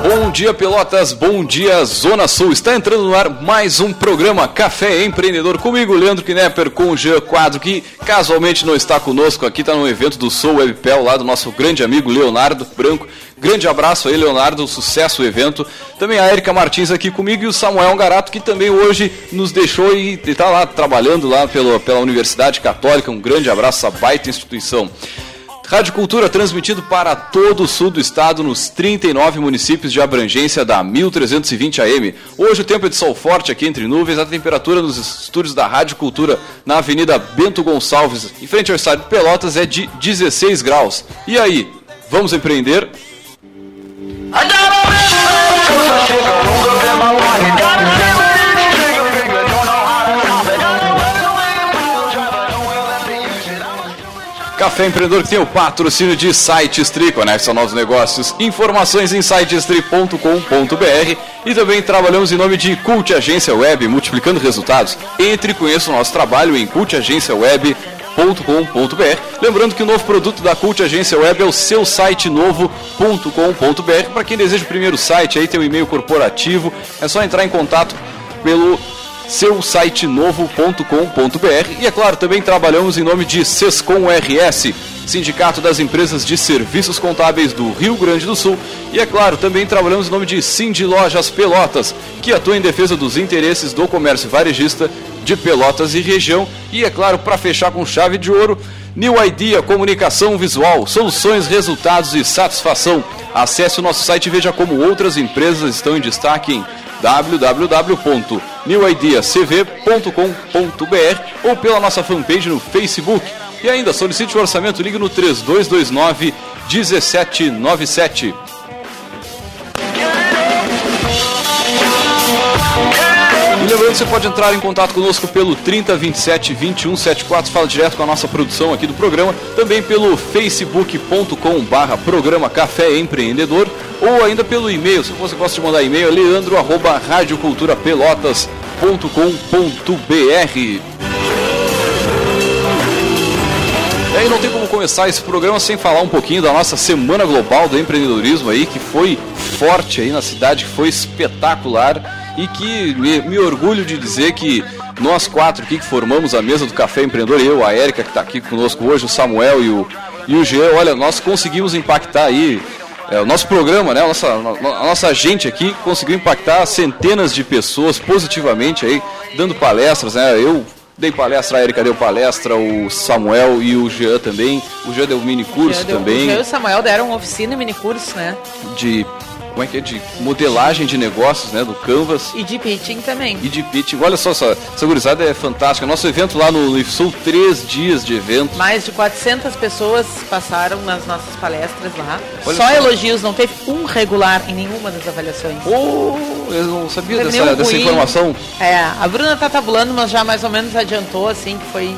Bom dia, Pelotas. Bom dia, Zona Sul. Está entrando no ar mais um programa Café Empreendedor comigo, Leandro Knepper, com o Jean Quadro, que casualmente não está conosco aqui, está no evento do Soul Webpel, lá do nosso grande amigo Leonardo Branco. Grande abraço aí, Leonardo, sucesso o evento. Também a Erika Martins aqui comigo e o Samuel Garato, que também hoje nos deixou e está lá trabalhando lá pela, pela Universidade Católica. Um grande abraço, essa baita instituição. Rádio Cultura transmitido para todo o sul do estado, nos 39 municípios de abrangência da 1320 AM. Hoje o tempo é de sol forte aqui entre nuvens, a temperatura nos estúdios da Rádio Cultura na Avenida Bento Gonçalves, em frente ao estádio Pelotas, é de 16 graus. E aí, vamos empreender? Café Empreendedor que tem o patrocínio de SiteStri, conecta novos negócios, informações em sitestri.com.br e também trabalhamos em nome de Cult Agência Web, multiplicando resultados. Entre e conheça o nosso trabalho em cultagenciaweb.com.br. Lembrando que o novo produto da Cult Agência Web é o seu site novo.com.br. Para quem deseja o primeiro site, aí tem o um e-mail corporativo, é só entrar em contato pelo seu site novo.com.br e é claro, também trabalhamos em nome de Sescom RS, Sindicato das Empresas de Serviços Contábeis do Rio Grande do Sul, e é claro, também trabalhamos em nome de Cindy Lojas Pelotas, que atua em defesa dos interesses do comércio varejista de Pelotas e região, e é claro, para fechar com chave de ouro, New Idea Comunicação Visual, soluções, resultados e satisfação. Acesse o nosso site e veja como outras empresas estão em destaque em www.newideacv.com.br ou pela nossa fanpage no Facebook. E ainda solicite o orçamento, ligue no 3229 1797. E lembrando que você pode entrar em contato conosco pelo 3027 2174, fala direto com a nossa produção aqui do programa, também pelo facebook.com barra programa Café Empreendedor ou ainda pelo e-mail, se você gosta de mandar e-mail, é radioculturapelotas.com.br E aí não tem como começar esse programa sem falar um pouquinho da nossa Semana Global do Empreendedorismo aí, que foi forte aí na cidade, que foi espetacular e que me, me, orgulho de dizer que nós quatro aqui que formamos a mesa do Café Empreendedor, eu, a Érica que está aqui conosco hoje, o Samuel e o, e o Jean, olha, nós conseguimos impactar aí é, o nosso programa, né, a nossa, a nossa gente aqui conseguiu impactar centenas de pessoas positivamente aí, dando palestras, né, eu dei palestra, a Erika deu palestra, o Samuel e o Jean também, o Jean deu mini curso deu, também. O Jean e o Samuel deram oficina e mini curso, né? De como é que é, de modelagem de negócios, né, do Canvas. E de pitching também. E de pitching. Olha só, essa, essa gurizada é fantástica. Nosso evento lá no IFSUL, três dias de evento. Mais de 400 pessoas passaram nas nossas palestras lá. Olha só, só elogios, não teve um regular em nenhuma das avaliações. Oh, eu não sabia não dessa, dessa informação. É, a Bruna tá tabulando, mas já mais ou menos adiantou, assim, que foi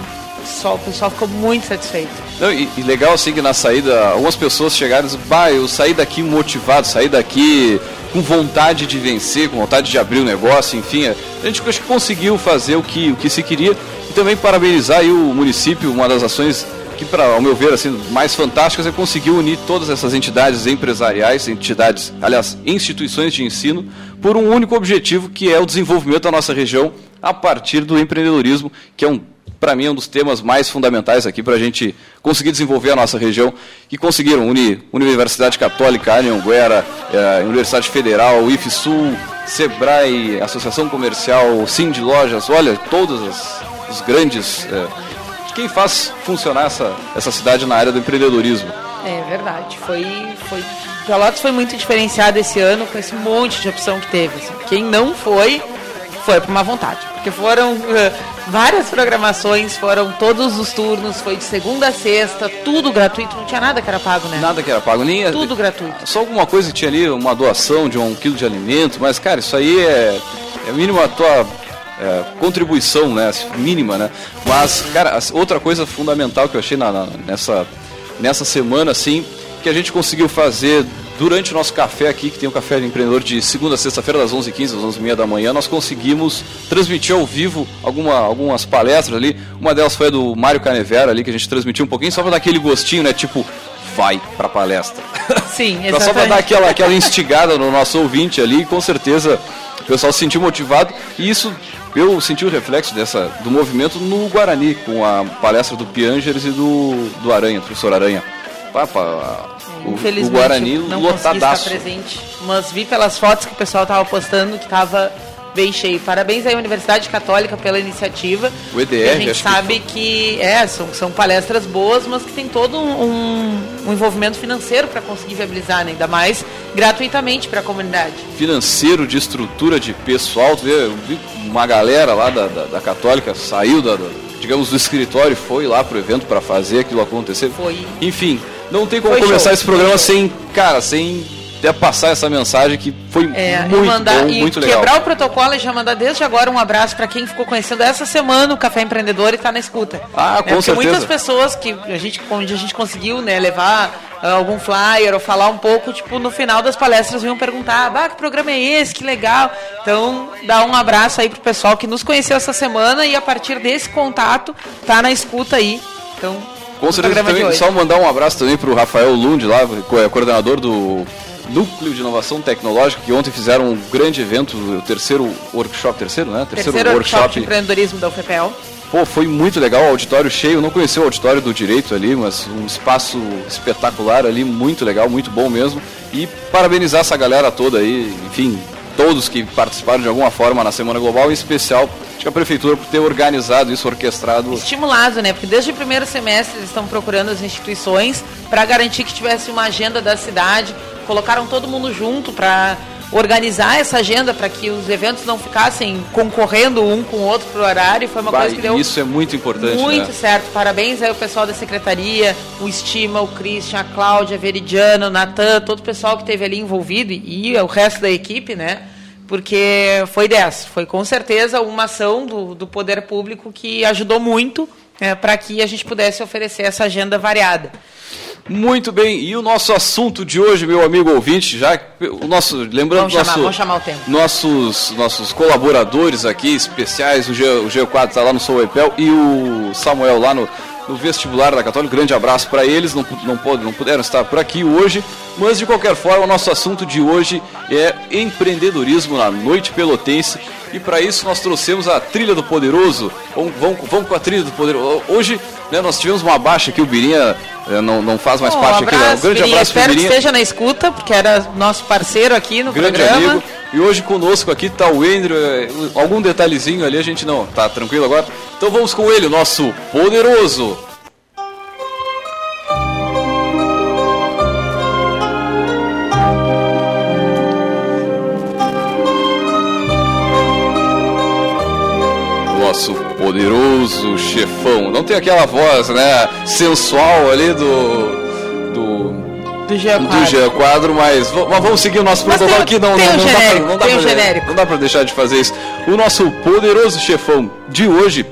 o pessoal ficou muito satisfeito. Não, e, e, legal assim que na saída, algumas pessoas chegaram e bah, eu saí daqui motivado, saí daqui com vontade de vencer, com vontade de abrir o um negócio, enfim. A gente acho que conseguiu fazer o que, o que se queria. E também parabenizar o município, uma das ações que, para ao meu ver, assim, mais fantásticas é conseguir unir todas essas entidades empresariais, entidades, aliás, instituições de ensino, por um único objetivo, que é o desenvolvimento da nossa região a partir do empreendedorismo, que é um para mim, é um dos temas mais fundamentais aqui para a gente conseguir desenvolver a nossa região, que conseguiram unir Universidade Católica, Anhanguera, eh, Universidade Federal, IFSUL, SEBRAE, Associação Comercial, Sim de Lojas, olha, todos os, os grandes... Eh, quem faz funcionar essa, essa cidade na área do empreendedorismo. É verdade, foi, foi Pelotas foi muito diferenciado esse ano com esse monte de opção que teve. Assim. Quem não foi, foi por uma vontade. Porque foram uh, várias programações, foram todos os turnos, foi de segunda a sexta, tudo gratuito, não tinha nada que era pago, né? Nada que era pago, nem tudo gratuito. Só alguma coisa que tinha ali, uma doação de um quilo de alimento, mas cara, isso aí é, é mínimo a tua é, contribuição, né? Mínima, né? Mas, cara, outra coisa fundamental que eu achei na, na, nessa, nessa semana, assim, que a gente conseguiu fazer durante o nosso café aqui, que tem o Café do Empreendedor de segunda a sexta-feira, das 11h15 às 11h30 da manhã, nós conseguimos transmitir ao vivo alguma, algumas palestras ali. Uma delas foi a do Mário Canevera ali, que a gente transmitiu um pouquinho, só para dar aquele gostinho, né? Tipo, vai pra palestra. Sim, Pra só pra dar aquela, aquela instigada no nosso ouvinte ali, com certeza o pessoal se sentiu motivado. E isso, eu senti o reflexo dessa, do movimento no Guarani, com a palestra do Piangers e do, do Aranha, do professor Aranha. Papa, o, o Infelizmente, Guarani não consegui estar lotadaço. presente, mas vi pelas fotos que o pessoal estava postando que estava bem cheio. Parabéns aí à Universidade Católica pela iniciativa. O EDR, a gente acho que sabe que, é, são, são palestras boas, mas que tem todo um, um envolvimento financeiro para conseguir viabilizar, né? ainda mais gratuitamente para a comunidade. financeiro, de estrutura de pessoal. Eu vi uma galera lá da, da, da Católica saiu da, da- digamos, do escritório e foi lá pro evento para fazer aquilo acontecer. Foi. Enfim, não tem como Foi começar show, esse programa foi show. sem, cara, sem até passar essa mensagem que foi É, muito e mandar, bom, e muito legal. quebrar o protocolo e já mandar desde agora um abraço para quem ficou conhecendo essa semana o Café Empreendedor e está na escuta. Ah, É, com porque certeza. muitas pessoas que a gente, onde a gente conseguiu né, levar ah, algum flyer ou falar um pouco, tipo, no final das palestras vinham perguntar, ah, que programa é esse, que legal. Então, dá um abraço aí pro pessoal que nos conheceu essa semana e a partir desse contato tá na escuta aí. Então, Com certeza também, só mandar um abraço também pro Rafael Lund lá, é, coordenador do Núcleo de Inovação Tecnológica, que ontem fizeram um grande evento, o terceiro workshop, terceiro, né? Terceiro workshop de empreendedorismo da UFPEL. Pô, foi muito legal, auditório cheio. Não conheci o auditório do direito ali, mas um espaço espetacular ali, muito legal, muito bom mesmo. E parabenizar essa galera toda aí, enfim, todos que participaram de alguma forma na Semana Global, em especial acho que a prefeitura por ter organizado isso, orquestrado. estimulado, né? Porque desde o primeiro semestre eles estão procurando as instituições para garantir que tivesse uma agenda da cidade. Colocaram todo mundo junto para organizar essa agenda para que os eventos não ficassem concorrendo um com o outro pro horário. Foi uma Bah, coisa que deu isso é muito importante, muito né? certo. Parabéns aí ao pessoal da secretaria, o Estima, o Christian, a Cláudia, a Veridiana, o Natan, todo o pessoal que esteve ali envolvido e, e o resto da equipe, né? Porque foi dessa, foi com certeza uma ação do, do poder público que ajudou muito para que a gente pudesse oferecer essa agenda variada. Muito bem, e o nosso assunto de hoje, meu amigo ouvinte, já o nosso, lembrando Vamos chamar- nosso, vamos chamar o tempo. nossos nossos colaboradores aqui especiais, o G, o G4 está lá no Souepel e o Samuel lá no, no vestibular da Católica. Grande abraço para eles, não, não, pod- não puderam estar por aqui hoje, mas de qualquer forma, o nosso assunto de hoje é empreendedorismo na noite pelotense. E para isso nós trouxemos a trilha do poderoso. Vamos, vamos, vamos com a trilha do poderoso. Hoje né, nós tivemos uma baixa aqui, o Birinha eh, não, não faz mais Bom, parte um aqui. abraço, Um grande Birinha. abraço Espero que Birinha. esteja na escuta, porque era nosso parceiro aqui no Grande programa. amigo. E hoje conosco aqui está o Andrew. eh, Algum detalhezinho ali a gente não. Tá tranquilo agora? Então vamos com ele, o nosso poderoso. Nosso poderoso chefão. Não tem aquela voz, né, sensual ali do. do Do G4. do G Quadro, mas, v- mas vamos seguir o nosso Mas protocolo aqui. Não, não, não, dá genérico, pra, não dá pra- genérico. Não dá pra deixar de fazer isso. O nosso poderoso chefão de hoje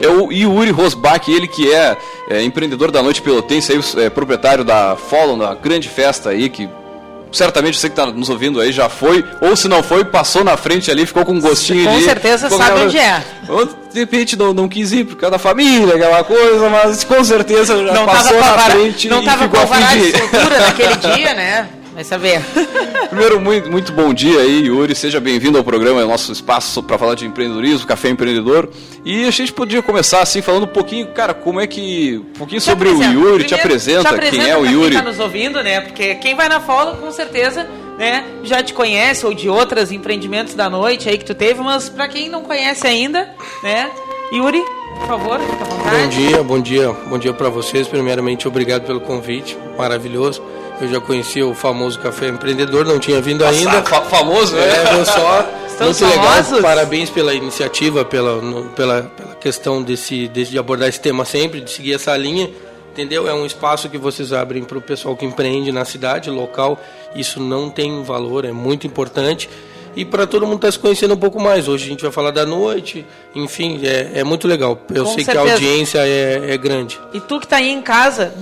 é o Yuri Rosbach, ele que é, é, empreendedor da Noite Pelotense, aí, é, proprietário da Follow, da grande festa aí, que certamente você que está nos ouvindo aí já foi, ou se não foi, passou na frente ali, ficou com um gostinho Com ali. certeza sabe com- onde é. Ou, De repente não, não quis ir por causa da família, aquela coisa, mas com certeza já Não passou com na frente não e tava com a de de soltura naquele dia, né? Vai saber. Primeiro, muito, muito bom dia aí, Yuri. Seja bem-vindo ao programa, é o nosso espaço para falar de empreendedorismo, café empreendedor. E a gente podia começar assim, falando um pouquinho, cara, como é que. Um pouquinho Te sobre o apresenta. Yuri, te Primeiro, apresenta, quem é o Yuri. Quem tá nos ouvindo, né? Porque quem vai na Follow, com certeza, né, já te conhece ou de outros empreendimentos da noite aí que tu teve, mas para quem não conhece ainda, né? Yuri, por favor, fica à vontade. Bom dia, bom dia, bom dia para vocês. Primeiramente, obrigado pelo convite, maravilhoso. Eu já conhecia o famoso Café Empreendedor, não tinha vindo ainda. Fa- famoso, né? É, viu só. Estamos Muito legal. famosos. Parabéns pela iniciativa, pela, no- pela, pela questão desse, desse- de abordar esse tema sempre, de seguir essa linha. Entendeu? É um espaço que vocês abrem para o pessoal que empreende na cidade, local. Isso não tem valor, é muito importante. E para todo mundo estar se conhecendo um pouco mais. Hoje a gente vai falar da noite, enfim, é, é muito legal. Eu Com sei que certeza. a audiência é, é grande. E tu que tá aí em casa,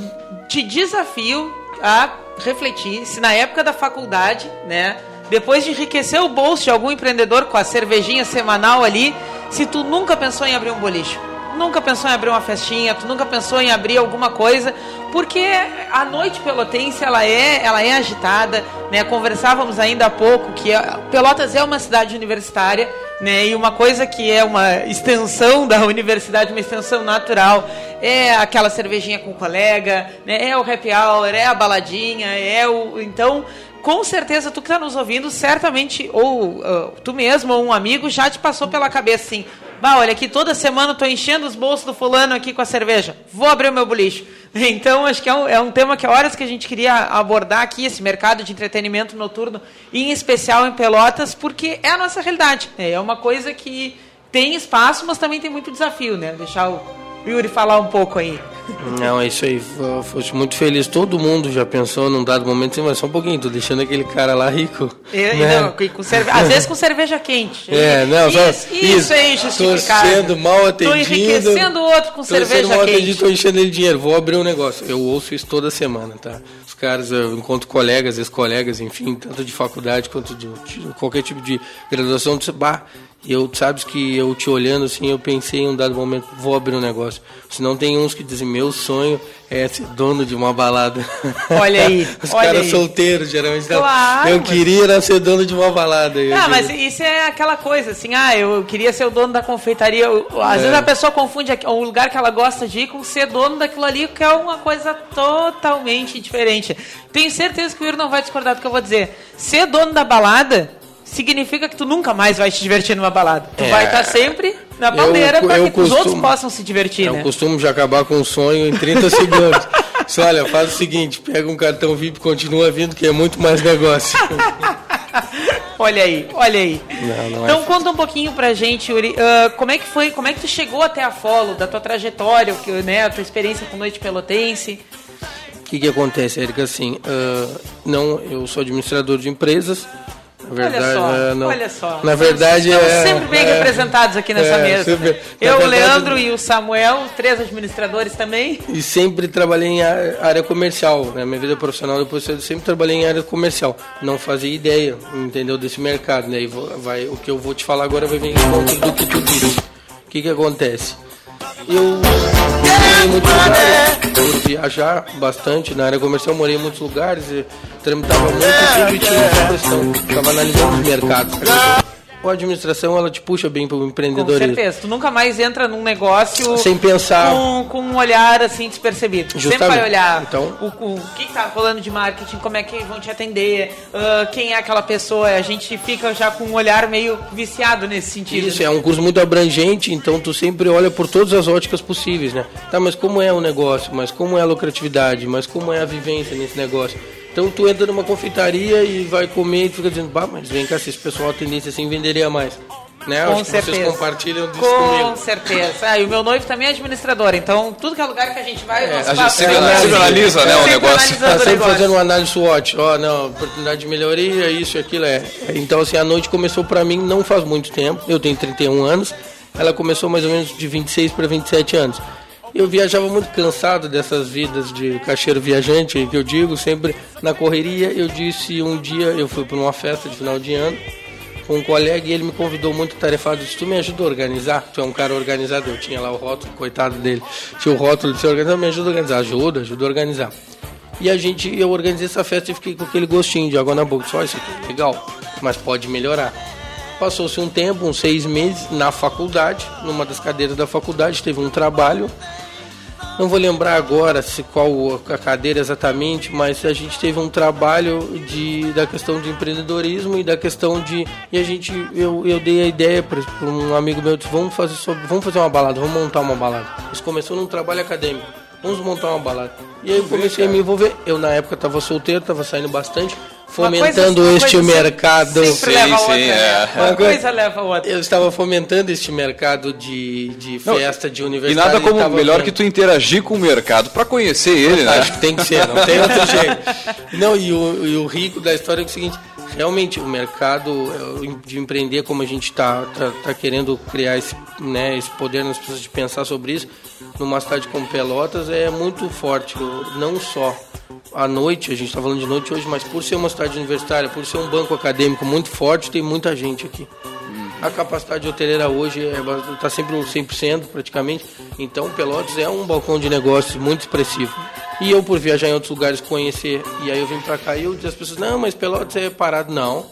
te desafio a refletir se na época da faculdade, né, depois de enriquecer o bolso de algum empreendedor com a cervejinha semanal ali, se tu nunca pensou em abrir um boliche. Nunca pensou em abrir uma festinha, tu nunca pensou em abrir alguma coisa, porque a noite pelotense ela é, ela é agitada, né? Conversávamos ainda há pouco que Pelotas é uma cidade universitária, né? E uma coisa que é uma extensão da universidade, uma extensão natural, é aquela cervejinha com o colega, né? É o happy hour, é a baladinha, é o então com certeza tu que está nos ouvindo, certamente, ou uh, tu mesmo, ou um amigo, já te passou pela cabeça assim, bah, olha aqui, toda semana tô enchendo os bolsos do fulano aqui com a cerveja, vou abrir o meu boliche. Então, acho que é um, é um tema que há horas que a gente queria abordar aqui, esse mercado de entretenimento noturno, em especial em Pelotas, porque é a nossa realidade. É uma coisa que tem espaço, mas também tem muito desafio, né? Deixar o Yuri falar um pouco aí. Não, é isso aí. Fui muito feliz. Todo mundo já pensou num dado momento assim, mas só um pouquinho, tô deixando aquele cara lá rico. Eu, né? não, com cerve... Às vezes com cerveja quente. É, não, isso, só, isso, isso é injustificado. Tô sendo mal atendido. Tô enriquecendo o outro com cerveja sendo mal quente. Atendido, tô enchendo ele de dinheiro. Vou abrir um negócio. Eu ouço isso toda semana, tá? Os caras, eu encontro colegas, ex-colegas, enfim, tanto de faculdade quanto de, de qualquer tipo de graduação. Bah, e eu, sabes que eu te olhando assim, eu pensei em um dado momento, vou abrir um negócio. Senão tem uns que dizem, meu sonho é ser dono de uma balada. Olha aí. Os olha caras aí. solteiros, geralmente. Claro, eu queria era ser dono de uma balada. Ah, mas isso é aquela coisa, assim, ah, eu queria ser o dono da confeitaria. Às é. vezes a pessoa confunde o lugar que ela gosta de ir com ser dono daquilo ali, que é uma coisa totalmente diferente. Tenho certeza que o Iro não vai discordar do que eu vou dizer. Ser dono da balada significa que tu nunca mais vai te divertir numa balada. Tu é. vai estar sempre na bandeira para que costumo, os outros possam se divertir, é né? É o costume de acabar com um sonho em 30 segundos. Só olha, faz o seguinte, pega um cartão VIP e continua vindo, que é muito mais negócio. olha aí, olha aí. Não, não é então é conta um pouquinho pra gente, Uri, uh, como é que foi, como é que tu chegou até a Follow, da tua trajetória, né, a tua experiência com Noite Pelotense? O que, que acontece, Erika? Assim, uh, não, eu sou administrador de empresas, verdade, olha só, é, não. olha só. Na verdade, Estamos é, sempre bem é, representados aqui nessa é, mesa. Sempre, eu, verdade, o Leandro e o Samuel, três administradores também. E sempre trabalhei em área comercial. Na né? minha vida profissional, depois eu sempre trabalhei em área comercial. Não fazia ideia, entendeu, desse mercado. Né? E vai, o que eu vou te falar agora vai vir em conta do que tu disse. O que, que acontece? Eu morei em muitos lugares, por viajar bastante na área comercial, morei em muitos lugares, tramitava muito e sempre tinha essa questão, estava analisando os mercados a administração ela te puxa bem para o empreendedorismo. Com certeza. Tu nunca mais entra num negócio sem pensar com, com um olhar assim despercebido. Justamente. Sempre vai olhar então, o, o, o que está rolando de marketing, como é que vão te atender, uh, quem é aquela pessoa. A gente fica já com um olhar meio viciado nesse sentido. Isso, né? é um curso muito abrangente, então tu sempre olha por todas as óticas possíveis, né? Tá, mas como é o negócio? Mas como é a lucratividade? Mas como é a vivência nesse negócio? Então tu entra numa confeitaria e vai comer e fica dizendo, bah, mas vem cá, se esse pessoal tendência assim venderia mais. Né? Com Acho certeza. vocês compartilham disso Com comigo. certeza. Ah, e o meu noivo também é administrador, então tudo que é lugar que a gente vai, é, a gente sempre, sempre analisa, né, o negócio. Tá sempre negócio. fazendo uma análise SWOT. Ó, oh, não, oportunidade de melhoria, isso e aquilo é. Então, assim, a noite começou para mim não faz muito tempo. Eu tenho 31 anos. Ela começou mais ou menos de 26 para 27 anos. Eu viajava muito cansado dessas vidas de caixeiro viajante, que eu digo, sempre na correria. Eu disse um dia, eu fui para uma festa de final de ano com um colega e ele me convidou muito tarefado. Disse: Tu me ajuda a organizar? Tu é um cara organizado. Eu tinha lá o rótulo, coitado dele. Tinha o rótulo de ser organizado, me ajuda a organizar. Ajuda, ajuda a organizar. E a gente, eu organizei essa festa e fiquei com aquele gostinho de água na boca. Só isso aqui, legal, mas pode melhorar. Passou-se um tempo, uns seis meses, na faculdade, numa das cadeiras da faculdade, teve um trabalho não vou lembrar agora se qual a cadeira exatamente, mas a gente teve um trabalho de, da questão de empreendedorismo e da questão de. E a gente, eu, eu dei a ideia para um amigo meu, disse, vamos fazer, sobre, vamos fazer uma balada, vamos montar uma balada. Isso começou num trabalho acadêmico. Vamos montar uma balada. E aí eu comecei a me envolver. Eu na época estava solteiro, estava saindo bastante fomentando coisa, este mercado. Sim, sim, outra, é. Né? Uma coisa leva a outra. Eu estava fomentando este mercado de, de festa, não, de universidade. E nada como melhor vendo. que tu interagir com o mercado para conhecer ele, né? Acho que tem que ser, não tem outro jeito. Não, e o, e o rico da história é, é o seguinte, realmente o mercado é, de empreender como a gente está tá, tá, querendo criar esse, né, esse poder nas pessoas de pensar sobre isso numa cidade como Pelotas é muito forte não só à noite, a gente está falando de noite hoje, mas por ser uma cidade universitária, por ser um banco acadêmico muito forte, tem muita gente aqui. A capacidade hoteleira hoje está é, tá sempre um 100% praticamente. Então, Pelotas é um balcão de negócios muito expressivo. E eu, por viajar em outros lugares, conhecer, e aí eu vim para cá e eu disse às pessoas: não, mas Pelotas é parado. Não,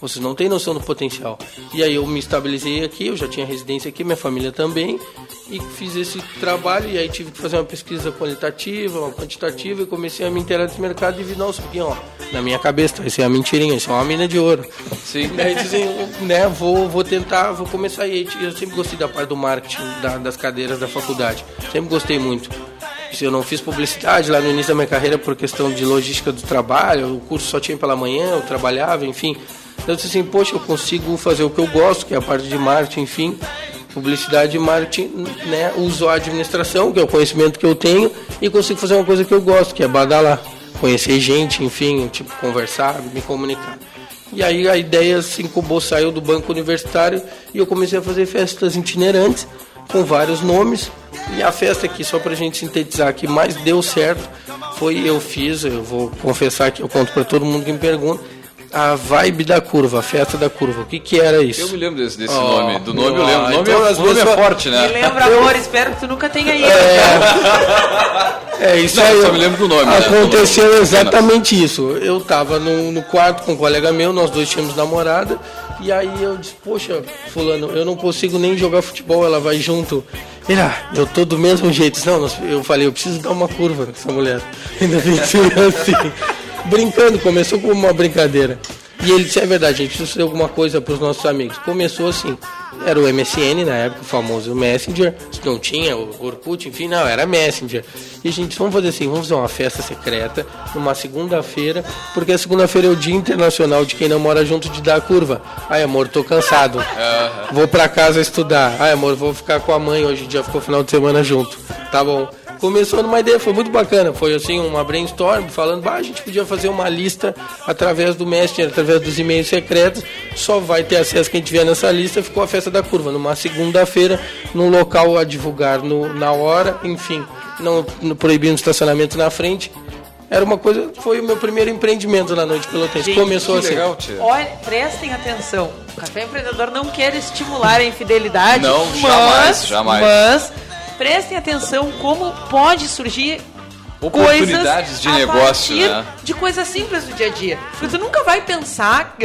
vocês não têm noção do potencial. E aí eu me estabilizei aqui, eu já tinha residência aqui, minha família também, e fiz esse trabalho. E aí tive que fazer uma pesquisa qualitativa, uma quantitativa, e comecei a me inteirar desse mercado e vi: nossa, aqui, ó, na minha cabeça, vai ser uma mentirinha, isso é uma mina de ouro. Sim. E aí dizem, né, vou, vou tentar, vou começar. E eu sempre gostei da parte do marketing, da, das cadeiras da faculdade, sempre gostei muito eu não fiz publicidade lá no início da minha carreira por questão de logística do trabalho, o curso só tinha pela manhã, eu trabalhava, enfim. Então, eu disse assim, poxa, eu consigo fazer o que eu gosto, que é a parte de marketing, enfim, publicidade e marketing, né, uso a administração, que é o conhecimento que eu tenho, e consigo fazer uma coisa que eu gosto, que é badalar, conhecer gente, enfim, tipo, conversar, me comunicar. E aí a ideia se incubou, saiu do banco universitário e eu comecei a fazer festas itinerantes com vários nomes. E a festa aqui, só para a gente sintetizar, que mais deu certo foi eu fiz, eu vou confessar que eu conto para todo mundo que me pergunta, a vibe da curva, a festa da curva. O que que era isso? Eu me lembro desse, desse oh, nome. Do nome oh, eu lembro. O nome, então, é, nome é forte, né? Me lembra, amor, espero que tu nunca tenha ido. É, é isso Não, aí. Eu só me lembro do nome. Né? Aconteceu né? exatamente isso. Eu tava no, no quarto com um colega meu, nós dois tínhamos namorada. E aí eu disse, poxa, fulano, eu não consigo nem jogar futebol, ela vai junto. Ele, ah, eu tô do mesmo jeito. Não, eu falei, eu preciso dar uma curva nessa mulher. Ainda bem assim brincando, começou como uma brincadeira. E ele disse, é verdade, a gente precisa fazer alguma coisa para os nossos amigos. Começou assim, era o MSN na época, o famoso Messenger, não tinha o Orkut, enfim, não, era Messenger. E a gente, vamos fazer assim, vamos fazer uma festa secreta, numa segunda-feira, porque a segunda-feira é o dia internacional de quem não mora junto de dar a curva. Ai, amor, tô cansado, vou para casa estudar. Ai, amor, vou ficar com a mãe, hoje em dia ficou final de semana junto. Tá bom começou numa ideia, foi muito bacana. Foi assim, uma brainstorm, falando, bah, a gente podia fazer uma lista através do Messenger, através dos e-mails secretos. Só vai ter acesso quem tiver nessa lista. Ficou a festa da curva, numa segunda-feira, num local a divulgar no, na hora, enfim, não, proibindo estacionamento na frente. Era uma coisa, foi o meu primeiro empreendimento na noite pelotense. Começou assim. Legal, Olha, prestem atenção. O Café Empreendedor não quer estimular a infidelidade. Não, mas, jamais, jamais. Mas prestem atenção como pode surgir oportunidades de negócio, né? de coisas simples do dia a dia. Porque tu nunca vai pensar,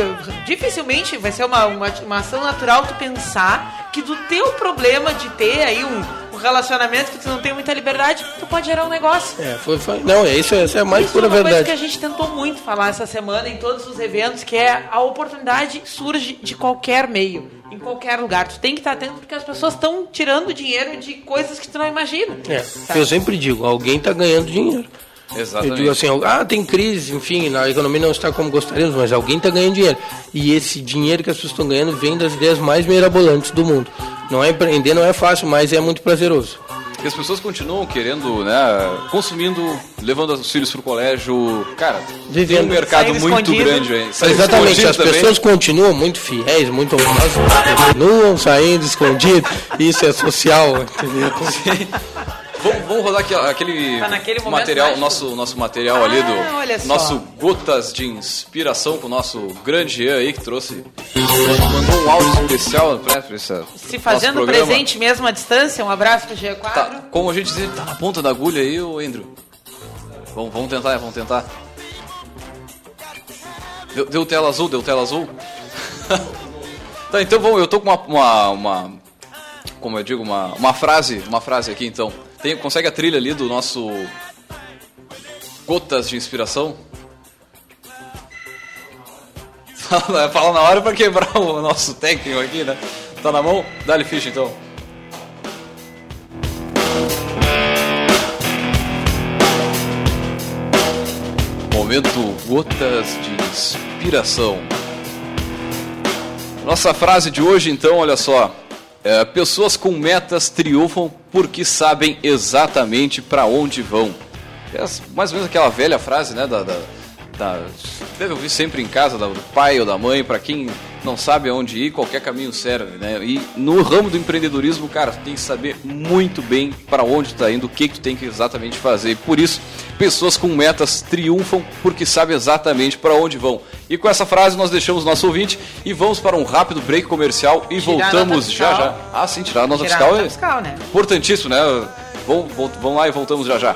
dificilmente vai ser uma, uma, uma ação natural tu pensar que do teu problema de ter aí um, um relacionamento que tu não tem muita liberdade, tu pode gerar um negócio. É, foi, foi não, é isso, essa é a mais isso pura é uma verdade. coisa que a gente tentou muito falar essa semana em todos os eventos, que é a oportunidade surge de qualquer meio em qualquer lugar. Tu tem que estar atento porque as pessoas estão tirando dinheiro de coisas que tu não imagina. É, eu sempre digo, alguém está ganhando dinheiro. Exatamente. Eu digo assim, ah, tem crise, enfim, a economia não está como gostaríamos, mas alguém está ganhando dinheiro. E esse dinheiro que as pessoas estão ganhando vem das ideias mais mirabolantes do mundo. Não é empreender, não é fácil, mas é muito prazeroso. E as pessoas continuam querendo, né, consumindo, levando os filhos para o colégio. Cara, Vivendo. tem um mercado Saindo muito escondido. grande aí. Exatamente, as também. pessoas continuam muito fiéis, muito honrosas, continuam saindo escondidos. Isso é social, entendeu? Sim. Vamos, vamos rodar aqui, aquele tá material, nosso, nosso material ah, ali do nosso Gotas de Inspiração com o nosso grande Ian aí que trouxe. Mandou um áudio especial pra, pra essa, Se fazendo presente mesmo à distância, um abraço pro G4. Tá, como a gente diz, tá na ponta da agulha aí, o Andrew. Vamos, vamos tentar, vamos tentar. Deu, deu tela azul, deu tela azul. tá, então vamos, eu tô com uma, uma, uma como eu digo, uma, uma frase, uma frase aqui então. Tem, consegue a trilha ali do nosso Gotas de Inspiração? Fala na hora para quebrar o nosso técnico aqui, né? Tá na mão? Dá-lhe ficha então. Momento Gotas de Inspiração. Nossa frase de hoje então, olha só. É, pessoas com metas triunfam porque sabem exatamente para onde vão. É mais ou menos aquela velha frase, né? Da, da, da, deve ouvir sempre em casa, do pai ou da mãe, para quem não sabe aonde ir, qualquer caminho serve, né? E no ramo do empreendedorismo, cara, tem que saber muito bem para onde está indo, o que, que tu tem que exatamente fazer. Por isso, pessoas com metas triunfam porque sabem exatamente para onde vão. E com essa frase nós deixamos nosso ouvinte e vamos para um rápido break comercial e Tirar voltamos já fiscal. já. Ah, sim, tirar a nota Tirar a fiscal é fiscal, né? importantíssimo, né? Vamos, vamos lá e voltamos já já.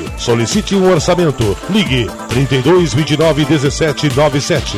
Solicite um orçamento. Ligue 32 29 17 97.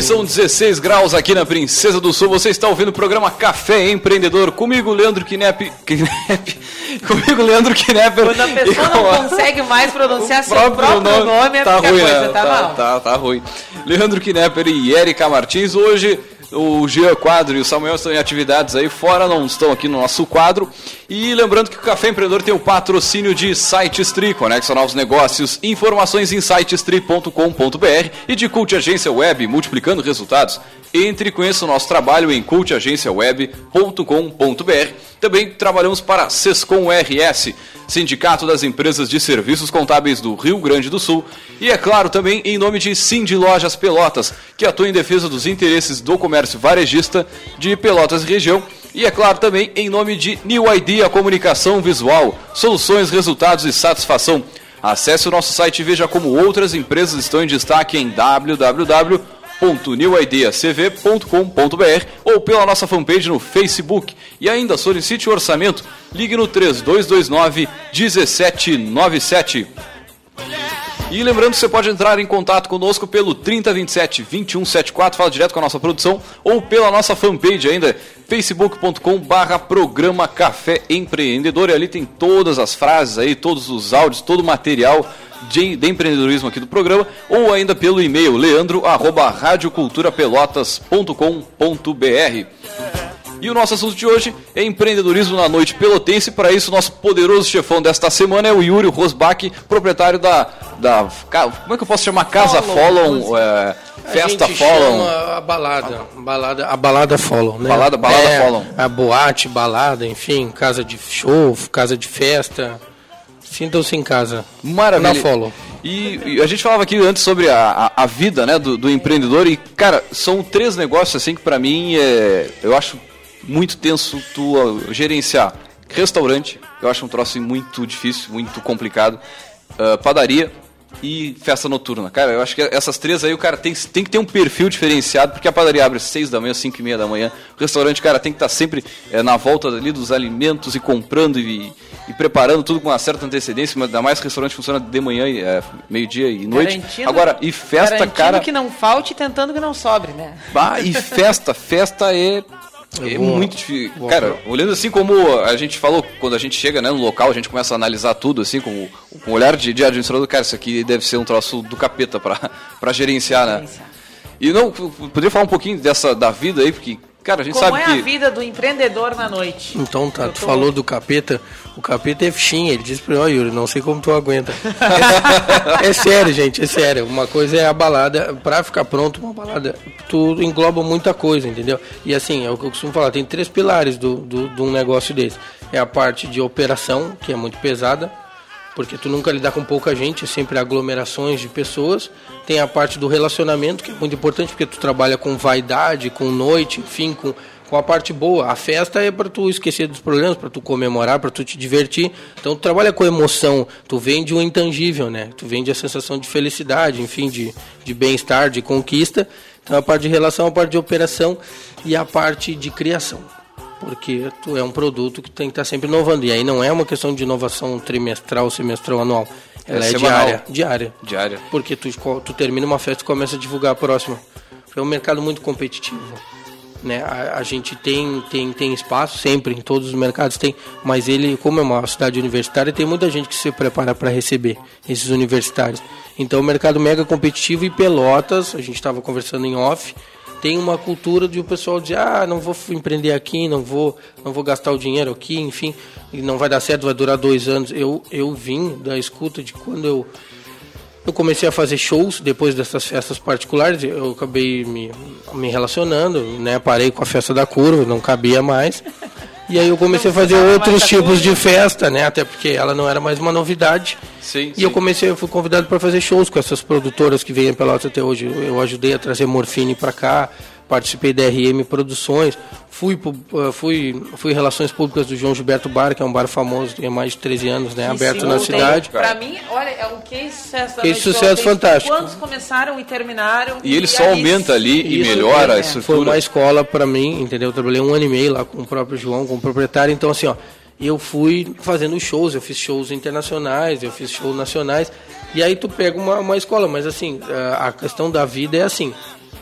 Bem, são 16 graus aqui na Princesa do Sul. Você está ouvindo o programa Café Empreendedor. Comigo, Leandro Knep. Knep comigo, Leandro Knepper. Quando a pessoa não a- consegue mais pronunciar seu próprio nome, é tá porque ruim, a coisa né? tá, mal. Tá, tá ruim. Leandro Knepper e Erika Martins. Hoje o Jean Quadro e o Samuel estão em atividades aí fora, não estão aqui no nosso quadro. E lembrando que o Café Empreendedor tem o patrocínio de SiteStri, conexão novos negócios, informações em sitestri.com.br e de Cult Agência Web, multiplicando resultados. Entre e conheça o nosso trabalho em cultagenciaweb.com.br. Também trabalhamos para Sescom RS, Sindicato das Empresas de Serviços Contábeis do Rio Grande do Sul. E é claro, também em nome de Cindy Lojas Pelotas, que atua em defesa dos interesses do comércio varejista de Pelotas e região. E é claro, também em nome de New Idea Comunicação Visual, soluções, resultados e satisfação. Acesse o nosso site e veja como outras empresas estão em destaque em www www.newideacv.com.br ou pela nossa fanpage no Facebook. E ainda solicite o orçamento. Ligue no 3229 1797. E lembrando que você pode entrar em contato conosco pelo 3027 2174, fala direto com a nossa produção, ou pela nossa fanpage ainda, facebook.com barra programa Café Empreendedor. E ali tem todas as frases aí, todos os áudios, todo o material de, de empreendedorismo aqui do programa, ou ainda pelo e-mail leandro arroba radioculturapelotas.com.br. E o nosso assunto de hoje é empreendedorismo na noite pelotense. Para isso, nosso poderoso chefão desta semana é o Yuri Rosbach, proprietário da, da. Como é que eu posso chamar? Casa Follow, Follow, é, A Festa gente Follow. chama a balada, balada, a balada follow, né? Balada- balada É, follow. A boate, balada, enfim, casa de show, casa de festa. Sintam-se em casa. Maravilha. Na follow. E, e a gente falava aqui antes sobre a, a, a vida né, do, do, empreendedor e, cara, são três negócios assim que para mim é, eu acho muito tenso tu gerenciar. Restaurante, eu acho um troço muito difícil, muito complicado. Uh, padaria, e festa noturna. Cara, eu acho que essas três aí o cara tem, tem que ter um perfil diferenciado, porque a padaria abre às seis da manhã, cinco e meia da manhã. O restaurante, cara, tem que estar tá sempre é, na volta ali dos alimentos e comprando e, e, preparando tudo com uma certa antecedência, mas ainda mais o restaurante funciona de manhã, é, meio-dia e noite. Garantindo, Agora, e festa, cara. que não falte tentando que não sobre, né? Bah, e festa, festa é é vou, muito difícil. Cara, olhando assim como a gente falou, quando a gente chega né, no local, a gente começa a analisar tudo, assim, com, com o olhar de, de administrador, cara, isso aqui deve ser um troço do capeta para gerenciar, né? E não, poderia falar um pouquinho dessa da vida aí, porque Cara, a gente Como sabe é que... a vida do empreendedor na noite? Então tá, tu tô... falou do capeta. O capeta é fichinha, ele disse pra mim, ó Yuri, não sei como tu aguenta. é, sério, gente, é sério. Uma coisa é a balada, pra ficar pronto, uma balada, tu engloba muita coisa, entendeu? E assim, é o que eu costumo falar, tem três pilares do, do, de um negócio desse. É a parte de operação, que é muito pesada, porque tu nunca lidar com pouca gente, é sempre aglomerações de pessoas. Tem a parte do relacionamento, que é muito importante, porque tu trabalha com vaidade, com noite, enfim, com, com a parte boa. A festa é para tu esquecer dos problemas, para tu comemorar, para tu te divertir. Então tu trabalha com emoção, tu vende o intangível, né? Tu vende a sensação de felicidade, enfim, de, de bem-estar, de conquista. Então a parte de relação, a parte de operação e a parte de criação porque tu é um produto que tem que estar sempre inovando. E aí não é uma questão de inovação trimestral, semestral, anual. Ela é, é diária, diária. Diária. Porque tu, tu termina uma festa e começa a divulgar a próxima. É um mercado muito competitivo. Né? A, a, gente tem, tem, tem espaço sempre, em todos os mercados tem, mas ele, como é uma cidade universitária, tem muita gente que se prepara para receber esses universitários. Então, o mercado mega competitivo e Pelotas, a gente estava conversando em off, tem uma cultura de o pessoal dizer, ah, não vou empreender aqui, não vou, não vou gastar o dinheiro aqui, enfim, não vai dar certo, vai durar dois anos. Eu, eu vim da escuta de quando eu, eu comecei a fazer shows depois dessas festas particulares, eu acabei me, me relacionando, né? Parei com a festa da curva, não cabia mais. E aí eu comecei a fazer outros tipos de festa, né? Até porque ela não era mais uma novidade. Sim, e sim. eu comecei, eu fui convidado para fazer shows com essas produtoras que vêm Pelotas até hoje. Eu ajudei a trazer Morfine para cá, participei da RM Produções, fui, eh, fui, fui Relações Públicas do João Gilberto Bar, que é um bar famoso, tem mais de 13 anos, né, aberto na cidade. Para mim, olha, é um case sucesso Case sucesso fantástico. Quantos começaram e terminaram. E ele só aumenta ali e melhora é, a estrutura. Foi uma escola para mim, entendeu? Eu trabalhei um ano e meio lá com o próprio João, com o proprietário, então assim, ó, eu fui fazendo shows, eu fiz shows internacionais, eu fiz shows nacionais, e aí tu pega uma, uma escola, mas assim, a questão da vida é assim,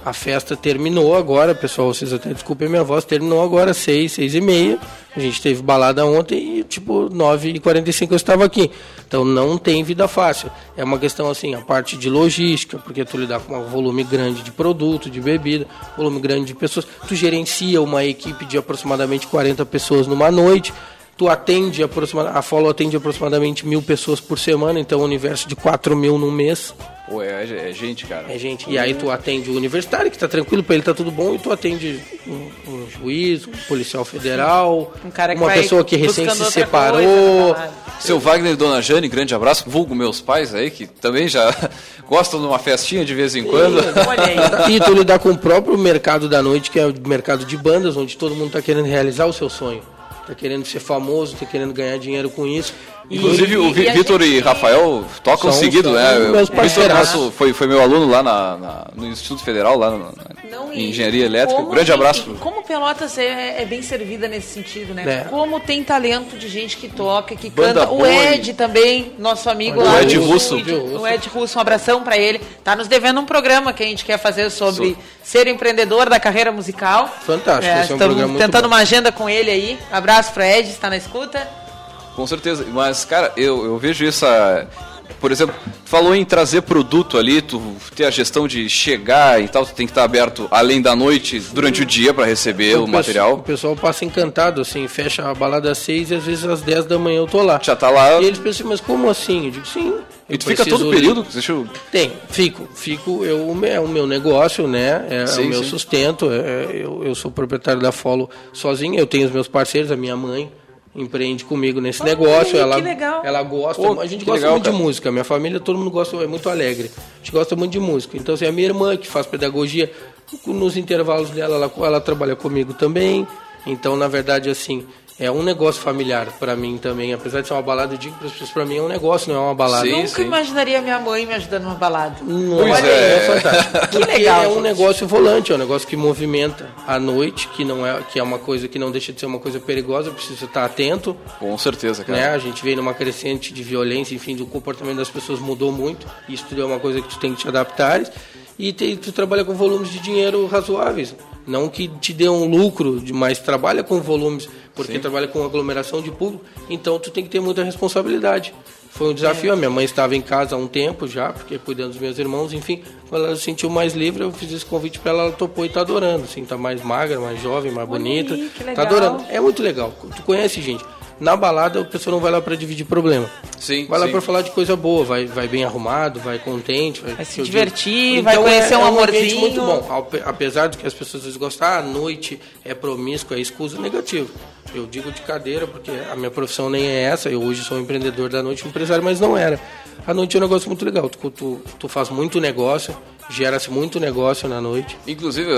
a festa terminou agora, pessoal, vocês até desculpem minha voz, terminou agora seis, seis e meia. A gente teve balada ontem e tipo nove e quarenta e cinco eu estava aqui. Então não tem vida fácil. É uma questão assim, a parte de logística, porque tu lidar com um volume grande de produto, de bebida, volume grande de pessoas. Tu gerencia uma equipe de aproximadamente 40 pessoas numa noite tu atende aproximadamente, a Follow atende aproximadamente mil pessoas por semana, então um universo de 4 mil no mês. Pô, é, é, gente, cara. É gente. E aí tu atende o universitário, que tá tranquilo, pra ele tá tudo bom, e tu atende um, um juiz, um policial federal, um cara uma pessoa que recém se separou. Seu Wagner e Dona Jane, grande abraço. Vulgo meus pais aí, que também já gostam de uma festinha de vez em quando. E tu lidar com o próprio mercado da noite, que é o mercado de bandas, onde todo mundo tá querendo realizar o seu sonho tá querendo ser famoso, tá querendo ganhar dinheiro com isso. Inclusive, e, o Vitor e, e, Rafael tocam seguido, né? Meus o foi, foi meu aluno lá na, na, no Instituto Federal, lá na, Não, em Engenharia Elétrica. Um grande abraço. como Pelotas é, é, bem servida nesse sentido, né? É. Como tem talento de gente que toca, que Banda canta. O Ed também, nosso amigo o lá. O Ed Russo. O Ed Russo, um abração para ele. Tá nos devendo um programa que a gente quer fazer sobre ser empreendedor da carreira musical. Fantástico, é, estamos um tentando uma agenda com ele aí. Abraço para Ed, está na escuta. Com certeza. Mas, cara, eu, eu vejo essa. Por exemplo, falou em trazer produto ali, tu ter a gestão de chegar e tal, tu tem que estar aberto além da noite, durante o dia para receber o, o material. O pessoal passa encantado, assim, fecha a balada às seis e às vezes às dez da manhã eu tô lá. Já tá lá. E eles pensam, mas como assim? Eu digo, sim. E tu fica todo o período? Deixa eu... Tem, fico. Fico, eu, é o meu negócio, né? É, sim, é o meu sim. sustento. É, eu, eu sou proprietário da Follow sozinho, eu tenho os meus parceiros, a minha mãe empreende comigo nesse negócio. que ela, legal. ela gosta, Pô, a gente gosta legal, muito cara. de música. Minha família, todo mundo gosta, é muito alegre. A gente gosta muito de música. Então, assim, a minha irmã que faz pedagogia, nos intervalos dela, ela, ela trabalha comigo também. Então, na verdade, assim, é um negócio familiar para mim também. Apesar de ser uma balada, eu digo para as pessoas, para mim é um negócio, não é uma balada. Sim, Nunca sim. imaginaria minha mãe me ajudando numa balada. Não, Pois olha, é. é fantástico. Que Porque legal, é um gente. negócio volante, é um negócio que movimenta à noite, que não é, que é uma coisa que não deixa de ser uma coisa perigosa, precisa estar atento. Com certeza, cara. Né? A gente vem numa crescente de violência, enfim, do comportamento das pessoas mudou muito. Isso tudo é uma coisa que tu tem que te adaptar. E te- tu trabalha com volumes de dinheiro razoáveis. Não que te dê um lucro, mas trabalha com volumes, porque trabalha com aglomeração de público. Então tu tem que ter muita responsabilidade. Foi um desafio. A minha mãe estava em casa há um tempo já, porque cuidando dos meus irmãos, enfim. Quando ela se sentiu mais livre, eu fiz esse convite para ela, ela topou e tá adorando. Assim, tá mais magra, mais jovem, mais bonita. Tá legal. adorando. É muito legal. Tu conhece gente. Na balada, a pessoa não vai lá para dividir problema. Sim, Vai lá para falar de coisa boa, vai, vai bem arrumado, vai contente. Vai, Vai se divertir, vai conhecer um ambiente amorzinho. muito bom. Ape- Apesar de que as pessoas às vezes gostam, ah, a noite é promíscua, é escusa, negativo. Eu digo de cadeira, porque a minha profissão nem é essa. Eu hoje sou um empreendedor da noite, um empresário, mas não era. A noite é um negócio muito legal. Tu, tu, tu faz muito negócio, gera-se muito negócio na noite. Inclusive,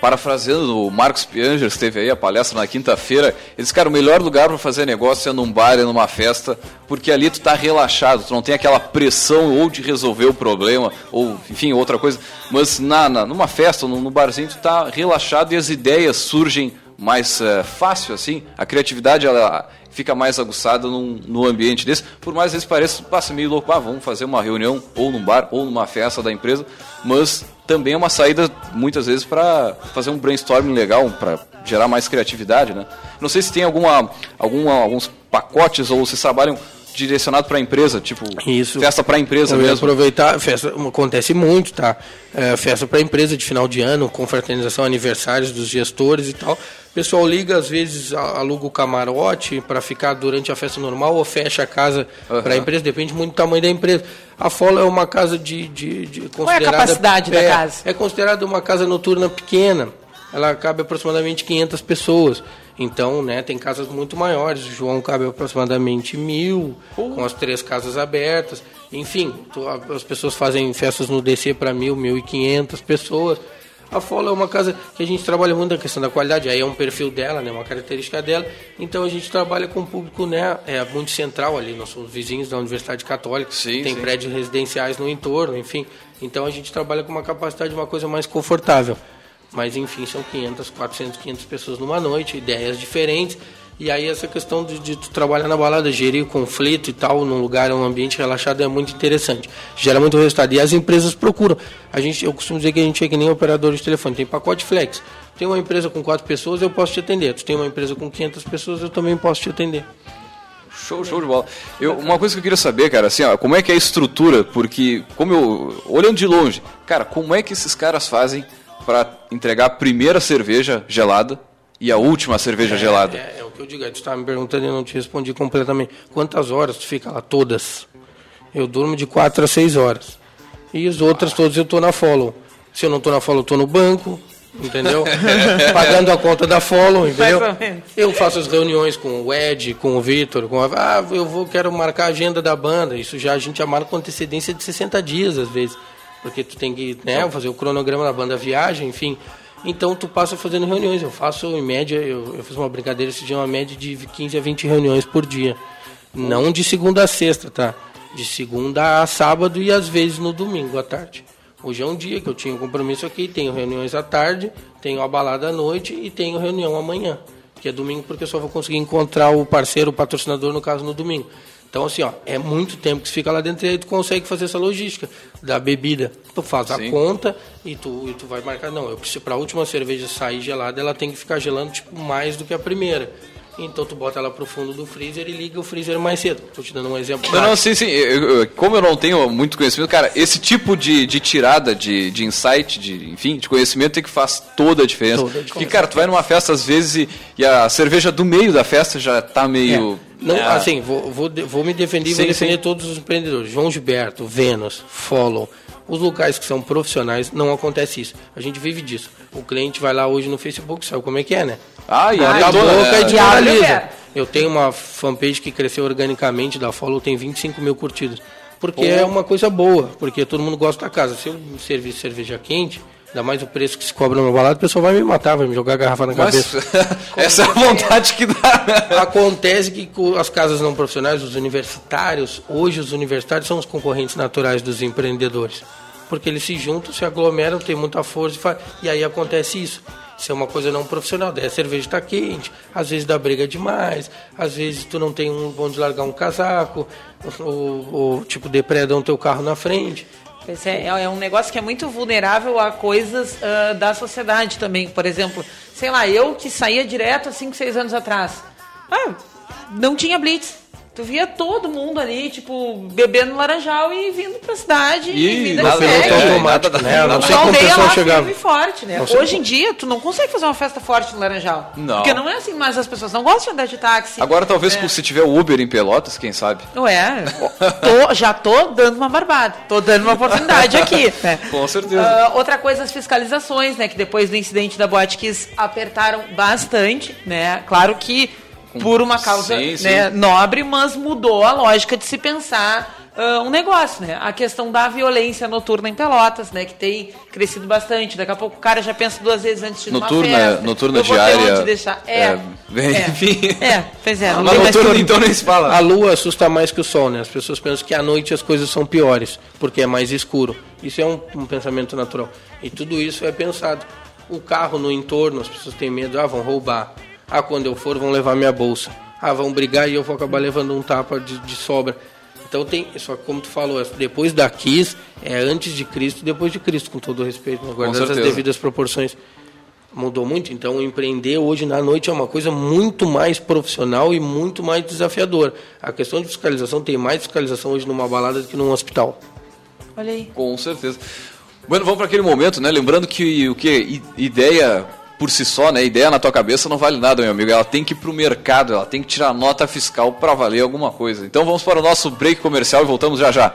parafraseando o Marcos Piangers, que teve aí a palestra na quinta-feira, ele disse, cara, o melhor lugar para fazer negócio é num bar, é numa festa, porque ali tu tá relaxado, tu não tem aquela pressão ou de resolver o problema, ou, enfim, outra coisa, mas na, na- numa festa, no, no barzinho, tu tá relaxado e as ideias surgem mais eh, fácil, assim, a criatividade, ela fica mais aguçada num, num ambiente desse, por mais vezes pareça, passa meio louco, ah, vamos fazer uma reunião ou num bar ou numa festa da empresa, mas também é uma saída muitas vezes para fazer um brainstorming legal, para gerar mais criatividade, né? Não sei se tem alguma, alguma alguns pacotes ou se trabalham direcionado para a empresa, tipo Isso. festa para a empresa Eu ia mesmo. aproveitar, festa acontece muito, tá? É, festa para empresa de final de ano, confraternização, aniversários dos gestores e tal. O pessoal liga, às vezes a- aluga o camarote para ficar durante a festa normal ou fecha a casa Aham. para a empresa, depende muito do tamanho da empresa. A Follow é uma casa de, de, de é a considerada- capacidade da é, casa? É considerada uma casa noturna pequena. Ela cabe aproximadamente 500 pessoas. Então, né, tem casas muito maiores. O João cabe aproximadamente mil, com as três casas abertas. Enfim, tu- as pessoas fazem festas no DC para mil, mil e quinhentas pessoas. A Follow é uma casa que a gente trabalha muito na questão da qualidade. Aí é um perfil dela, né, uma característica dela. Então a gente trabalha com um público, né, é muito central ali. Nós somos vizinhos da Universidade Católica. Sim, tem sim. prédios residenciais no entorno, enfim. Então a gente trabalha com uma capacidade de uma coisa mais confortável. Mas enfim, são 500, 400, 500 pessoas numa noite, ideias diferentes. E aí essa questão de, de tu trabalhar na balada, gerir o conflito e tal, num lugar, num ambiente relaxado é muito interessante. Gera muito resultado. E as empresas procuram. A gente, eu costumo dizer que a gente é que nem operador de telefone, tem pacote flex. Tem uma empresa com quatro pessoas, eu posso te atender. Tu tem uma empresa com 500 pessoas, eu também posso te atender. Show, show de bola. Eu, uma coisa que eu queria saber, cara, assim, ó, como é que é a estrutura? Porque, como eu. Olhando de longe, cara, como é que esses caras fazem para entregar a primeira cerveja gelada e a última cerveja gelada? É, é o que eu digo, aí tu estava me perguntando e eu não te respondi completamente. Quantas horas tu fica lá? Todas. Eu durmo de 4 a 6 horas. E as outras todas eu tô na follow. Se eu não tô na follow, eu tô no banco, entendeu? Pagando a conta da follow, entendeu? Eu faço as reuniões com o Ed, com o Vitor, com a... Ah, eu vou, quero marcar a agenda da banda. Isso já a gente já marca com antecedência de 60 dias, às vezes. Porque tu tem que né, fazer o cronograma da banda viagem, enfim. Então tu passa fazendo reuniões. Eu faço, em média, eu, eu fiz uma brincadeira esse dia, uma média de 15 a 20 reuniões por dia. Não de segunda a sexta, tá? De segunda a sábado e às vezes no domingo à tarde. Hoje é um dia que eu tinha um compromisso aqui, tenho reuniões à tarde, tenho a balada à noite e tenho reunião amanhã, que é domingo porque eu só vou conseguir encontrar o parceiro, o patrocinador, no caso, no domingo. Então, assim, ó, é muito tempo que você fica lá dentro e aí tu consegue fazer essa logística da bebida. Tu faz Sim. a conta e tu, e tu vai marcar. Não, eu preciso, para a última cerveja sair gelada, ela tem que ficar gelando tipo, mais do que a primeira. Então tu bota ela pro fundo do freezer e liga o freezer mais cedo. Tô te dando um exemplo. Não, não, sim, sim. Eu- eu- como eu não tenho muito conhecimento, cara, esse tipo de, de tirada, de, de insight, de, enfim, de conhecimento é que faz toda a diferença. Toda a diferença. Porque, cara, tu vai numa festa às vezes e, e a cerveja do meio da festa já tá meio. É. Não, É. assim, vou, vou, vou me defender e vou defender sim. todos os empreendedores. João Gilberto, Vênus, Follow. Os locais que são profissionais, não acontece isso. A gente vive disso. O cliente vai lá hoje no Facebook, sabe como é que é, né? Ah, e a boca liberta. Eu tenho uma fanpage que cresceu organicamente da Follow, tem 25 mil curtidas. Porque é uma coisa boa, porque todo mundo gosta da casa. Se eu servir cerveja quente, ainda mais o preço que se cobra no balada, o pessoal vai me matar, vai me jogar a garrafa na cabeça. essa é a vontade que dá. né? Acontece que as casas não profissionais, os universitários, hoje os universitários são os concorrentes naturais dos empreendedores. Porque eles se juntam, se aglomeram, têm muita força e, fa- e aí acontece isso. Isso é uma coisa não profissional. Daí a cerveja está quente, às vezes dá briga demais, às vezes tu não tem um onde largar um casaco, ou, ou tipo, depredam teu carro na frente. Esse é, é um negócio que é muito vulnerável a coisas ah, da sociedade também. Por exemplo, sei lá, eu que saía direto há 5, 6 anos atrás. Ah, não tinha blitz. Tu via todo mundo ali, tipo, bebendo laranjal e vindo pra cidade e, E vida nada- que Piloto segue. é, automático, nada- né? Não nada- sei Uma como o pessoal lá chegava. e forte, né? Não Hoje em dia, tu não consegue fazer uma festa forte no Laranjal. Não. Porque não é assim, mas as pessoas não gostam de andar de táxi. Agora talvez É. se tiver o Uber em Pelotas, quem sabe? Ué, tô- já tô dando uma barbada. Tô dando uma oportunidade aqui. né? Com certeza. Ah, outra coisa, as fiscalizações, né? Que depois do incidente da Boate Kiss apertaram bastante, né? Claro que por uma causa Sim, sim. né, nobre, mas mudou a lógica de se pensar ah, um negócio, né? A questão da violência noturna em Pelotas, né? Que tem crescido bastante. Daqui a pouco o cara já pensa duas vezes antes de Noturna- festa. noturna diária, deixar. É, é, bem, é, enfim. É, pois é. Não mais noturno, turno. então nem se fala. A lua assusta mais que o sol, né? As pessoas pensam que à noite as coisas são piores, porque é mais escuro. Isso é um, um pensamento natural. E tudo isso é pensado. O carro no entorno, as pessoas têm medo, ah, vão roubar. Ah, quando eu for, vão levar minha bolsa. Ah, vão brigar e eu vou acabar levando um tapa de, de sobra. Então tem, só que como tu falou, depois da Kiss, é antes de Cristo e depois de Cristo, com todo respeito, né? guardando as devidas proporções. Mudou muito, então empreender hoje na noite é uma coisa muito mais profissional e muito mais desafiadora. A questão de fiscalização tem mais fiscalização hoje numa balada do que num hospital. Olha aí. Com certeza. Bueno, vamos para aquele momento, né? Lembrando que o que ideia por si só, né? Ideia na tua cabeça não vale nada, meu amigo. Ela tem que ir pro mercado, ela tem que tirar nota fiscal para valer alguma coisa. Então vamos para o nosso break comercial e voltamos já já.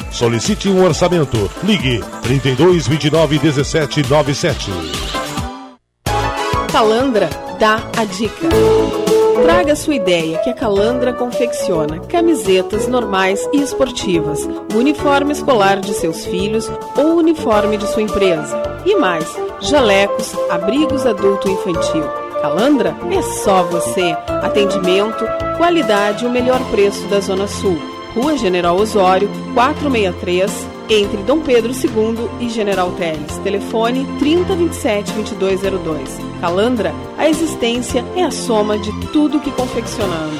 Solicite um orçamento. Ligue 32 29 17 97. Calandra dá a dica. Traga sua ideia que a Calandra confecciona camisetas normais e esportivas, uniforme escolar de seus filhos ou uniforme de sua empresa. E mais, jalecos, abrigos adulto e infantil. Calandra é só você. Atendimento, qualidade e o melhor preço da Zona Sul. Rua General Osório, 463, entre Dom Pedro II e General Teles. Telefone 3027 2202. Calandra, a existência é a soma de tudo que confeccionamos.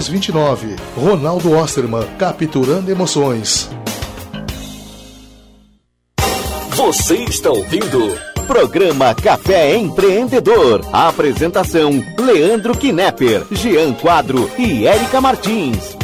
0329. Ronaldo Osterman, capturando emoções. Você está ouvindo Programa Café Empreendedor. A apresentação: Leandro Knepper, Jean Quadro e Érica Martins.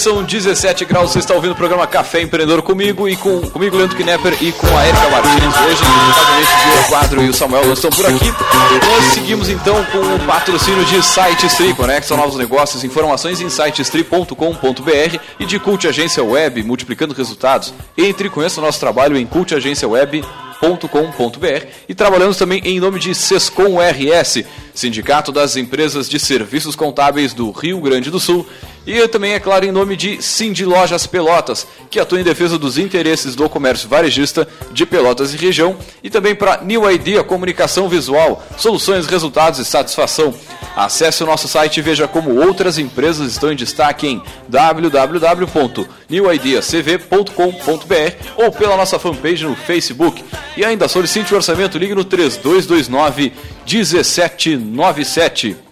São 17 graus. Você está ouvindo o programa Café Empreendedor comigo e com comigo, Leandro Knepper, e com a Erika Martins. Hoje, o Quadro e o Samuel estão por aqui. Nós seguimos então com o patrocínio de SiteStream. Conexão novos negócios, informações em sitestream.com.br e de Cult Agência Web, multiplicando resultados. Entre e conheça o nosso trabalho em Cult Agência Web com.br e trabalhamos também em nome de Sescom RS, Sindicato das Empresas de Serviços Contábeis do Rio Grande do Sul, e também, é claro, em nome de Cindy Lojas Pelotas, que atua em defesa dos interesses do comércio varejista de Pelotas e região, e também para New Idea Comunicação Visual, soluções, resultados e satisfação. Acesse o nosso site e veja como outras empresas estão em destaque em www.newideacv.com.br ou pela nossa fanpage no Facebook. E ainda solicite o orçamento, ligue no 3229 1797.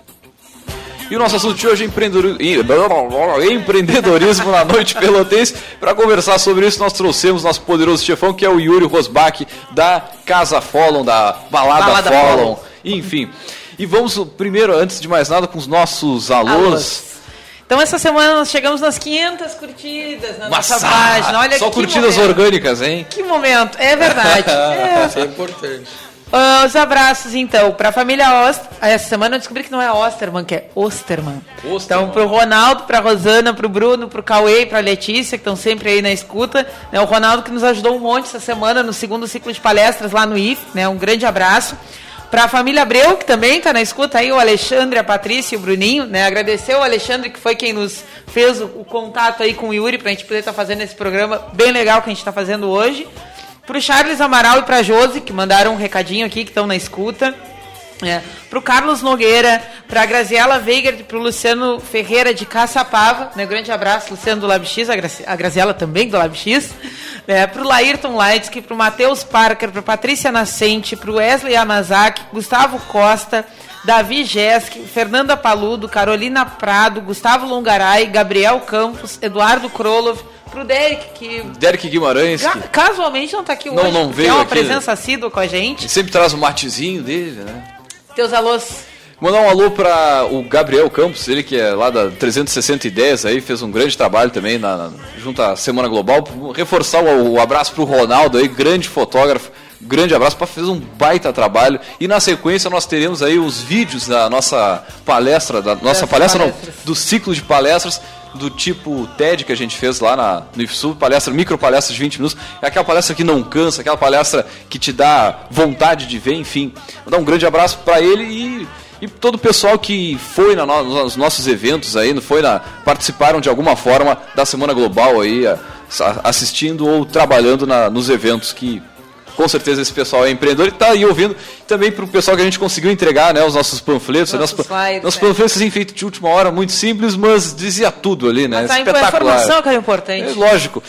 E o nosso assunto de hoje é empreendedorismo na noite pelotense. Para conversar sobre isso, nós trouxemos nosso poderoso chefão, que é o Yuri Rosbach, da Casa Follon, da Balada, Balada Follon. Enfim. E vamos primeiro, antes de mais nada, com os nossos alôs. Então essa semana nós chegamos nas 500 curtidas na Massa, nossa página. Olha só curtidas momento. orgânicas, hein? Que momento, é verdade. é. Isso é importante. Uh, os abraços, então, para a família Oster. Essa semana eu descobri que não é Osterman, que é Osterman. Osterman. Então, para o Ronaldo, para a Rosana, para o Bruno, para o Cauê e para a Letícia, que estão sempre aí na escuta. Né? O Ronaldo que nos ajudou um monte essa semana no segundo ciclo de palestras lá no IF. Né? Um grande abraço. Para a família Abreu, que também está na escuta aí, o Alexandre, a Patrícia e o Bruninho, né? Agradecer o Alexandre, que foi quem nos fez o, o contato aí com o Yuri, para a gente poder estar tá fazendo esse programa bem legal que a gente está fazendo hoje. Para o Charles Amaral e para a Josi, que mandaram um recadinho aqui, que estão na escuta. É. Para o Carlos Nogueira, para a Graziela Veiga e para o Luciano Ferreira de Caçapava. Né? Grande abraço, Luciano do LabX, a, a Graziela também do LabX. É, para o Laírton Leitsky, para o Matheus Parker, a Patrícia Nascente, para o Wesley Amazaki, Gustavo Costa, Davi Jesk, Fernanda Paludo, Carolina Prado, Gustavo Longaray, Gabriel Campos, Eduardo Krolov, pro Derek, que. Derek Guimarães. Que... Casualmente não tá aqui não, hoje. Não veio. É uma aqui, presença assídua com a gente. Ele sempre traz o matezinho dele, né? Teus alôs. Mandar um alô para o Gabriel Campos, ele que é lá da 360 Ideias aí, fez um grande trabalho também na, na junto à Semana Global. Reforçar o, o abraço para o Ronaldo aí, grande fotógrafo. Grande abraço para fazer um baita trabalho. E na sequência nós teremos aí os vídeos da nossa palestra, da nossa palestra, não, do ciclo de palestras do tipo TED que a gente fez lá na, no IFSU, palestra, micro palestra de 20 minutos, é aquela palestra que não cansa, aquela palestra que te dá vontade de ver, enfim. Vou dar um grande abraço para ele e, e todo o pessoal que foi na, nos nossos eventos aí, foi na, participaram de alguma forma da Semana Global aí, assistindo ou trabalhando na, nos eventos que com certeza esse pessoal é empreendedor e está aí ouvindo. Também para o pessoal que a gente conseguiu entregar, né, os nossos panfletos. Nossos, nossos, slides, nossos panfletos assim, feitos de última hora, muito simples, mas dizia tudo ali, né? Mas tá Espetacular. A informação que é importante. É, lógico.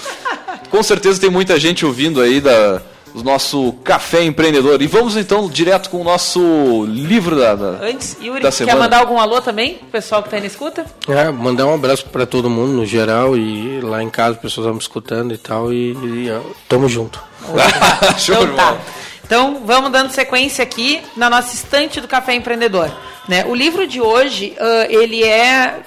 com certeza tem muita gente ouvindo aí da o nosso café empreendedor. E vamos então direto com o nosso livro da, da Antes, Yuri, da semana. quer mandar algum alô também, o pessoal que está na escuta? É, mandar um abraço para todo mundo no geral e lá em casa, as pessoas estão me escutando e tal. E, e tamo junto. Show então, tá. Então vamos dando sequência aqui na nossa estante do Café Empreendedor. Né? O livro de hoje, uh, ele é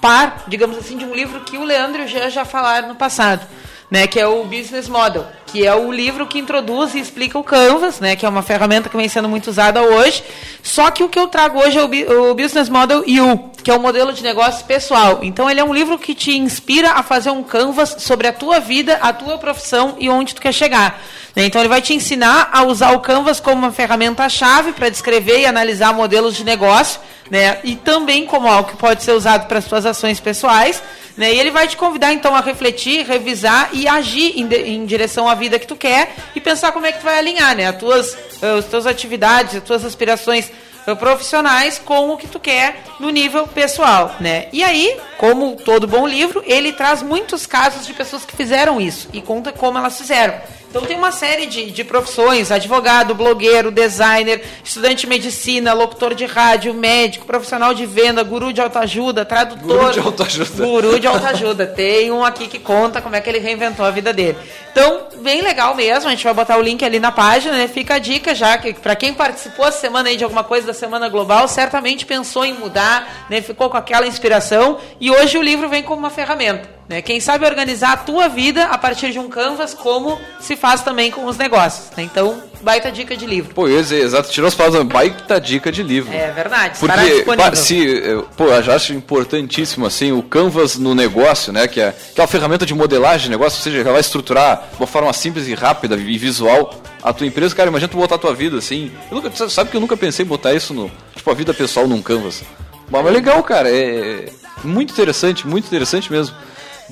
par, digamos assim, de um livro que o Leandro e o Jean já falaram no passado né, que é o Business Model, que é o livro que introduz e explica o Canvas, né, que é uma ferramenta que vem sendo muito usada hoje. Só que o que eu trago hoje é o, Business Model U, que é o modelo de negócio pessoal. Então ele é um livro que te inspira a fazer um Canvas sobre a tua vida, a tua profissão e onde tu quer chegar. Né? Então ele vai te ensinar a usar o Canvas como uma ferramenta-chave para descrever e analisar modelos de negócio, né? E também como algo que pode ser usado para as suas ações pessoais né? E ele vai te convidar então a refletir, revisar e agir em, em direção à vida que tu quer e pensar como é que tu vai alinhar né? as, tuas, uh, as tuas atividades, as tuas aspirações uh, profissionais com o que tu quer no nível pessoal, né? E aí, como todo bom livro, ele traz muitos casos de pessoas que fizeram isso e conta como elas fizeram. Então tem uma série de, de profissões, advogado, blogueiro, designer, estudante de medicina, locutor de rádio, médico, profissional de venda, guru de autoajuda, tradutor. Guru de autoajuda. Guru de autoajuda. tem um aqui que conta como é que ele reinventou a vida dele. Então, bem legal mesmo, a gente vai botar o link ali na página, né? Fica a dica já, que para quem participou essa semana aí de alguma coisa da Semana Global, certamente pensou em mudar, né? Ficou com aquela inspiração e hoje o livro vem como uma ferramenta. Né? Quem sabe organizar a tua vida a partir de um canvas, como se faz também com os negócios. Né? Então, baita dica de livro. Pô, eu dizer, exato, tirou as palavras, baita dica de livro. É verdade, Porque, se, pô, eu já acho importantíssimo, assim, o canvas no negócio, né, que é, que é uma ferramenta de modelagem de negócio, ou seja, ela vai estruturar de uma forma simples e rápida e visual a tua empresa. Cara, imagina tu botar a tua vida, assim, eu nunca, sabe que eu nunca pensei em botar isso no, tipo, a vida pessoal num canvas. Mas é legal, cara, é muito interessante, muito interessante mesmo.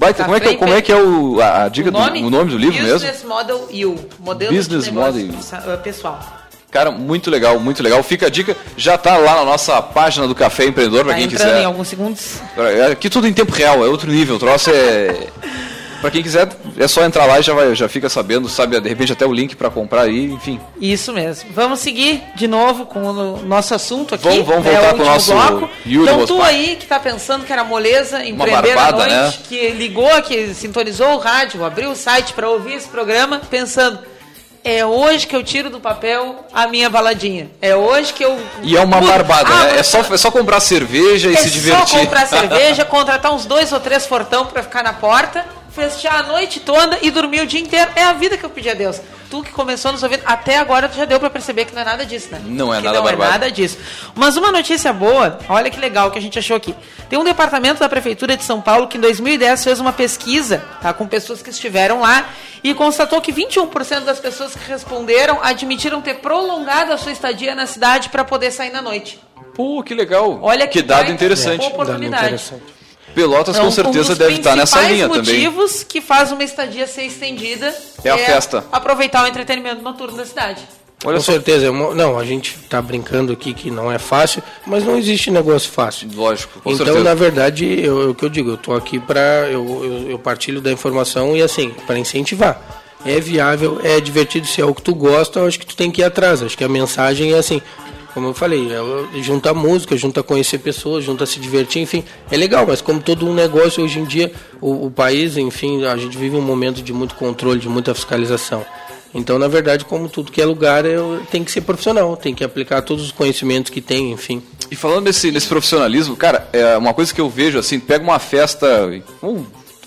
Baita, como, é que, é, como é que é o, a, a dica o nome, do o nome do livro Business mesmo? Business Model You. Modelo Business de Model uh, pessoal. Cara, muito legal, muito legal. Fica a dica, já tá lá na nossa página do Café Empreendedor, tá para quem quiser. em alguns segundos. Aqui tudo em tempo real, é outro nível. O troço é. Para quem quiser, é só entrar lá e já, vai, já fica sabendo, sabe, de repente até o link para comprar aí, enfim. Isso mesmo.Amos seguir de novo com o nosso assunto aqui. Vamos, vamos voltar é para o nosso bloco. Então tu aí que está pensando que era moleza, empreender barbada, à noite, né? que ligou, que sintonizou o rádio, abriu o site para ouvir esse programa, pensando é hoje que eu tiro do papel a minha baladinha. É hoje que eu. E é uma barbada, ah, né? É só, é só comprar cerveja e é se divertir. É só comprar cerveja, contratar uns dois ou três fortão para ficar na porta festejar a noite toda e dormir o dia inteiro. É a vida que eu pedi a Deus. Tu que começou nos ouvindo, até agora tu já deu para perceber que não é nada disso, né? Não é que nada Não barbado. é nada disso. Mas uma notícia boa, olha que legal que a gente achou aqui. Tem um departamento da Prefeitura de São Paulo que em 2010 fez uma pesquisa tá, com pessoas que estiveram lá e constatou que 21% das pessoas que responderam admitiram ter prolongado a sua estadia na cidade para poder sair na noite. Pô, que legal. Olha que, que dado interessante. Oportunidade. Dado interessante. Pelotas então, com certeza um deve estar nessa linha também. Os motivos que faz uma estadia ser estendida é, a festa. Aproveitar o entretenimento noturno da cidade. Olha com só. certeza, é não, a gente está brincando aqui que não é fácil, mas não existe negócio fácil. Lógico. então, certeza. na verdade, eu, é o que eu digo, eu estou aqui para eu, eu, eu, partilho da informação e assim para incentivar. É viável, é divertido, se é o que tu gosta, eu acho que tu tem que ir atrás. Acho que a mensagem é assim, como eu falei, é, junta música, junta conhecer pessoas, junta se divertir, enfim, é legal, mas como todo um negócio hoje em dia, o, o país, enfim, a gente vive um momento de muito controle, de muita fiscalização. Então, na verdade, como tudo que é lugar, eu, tem que ser profissional, tem que aplicar todos os conhecimentos que tem, enfim. E falando desse, desse profissionalismo, cara, é uma coisa que eu vejo assim, pega uma festa,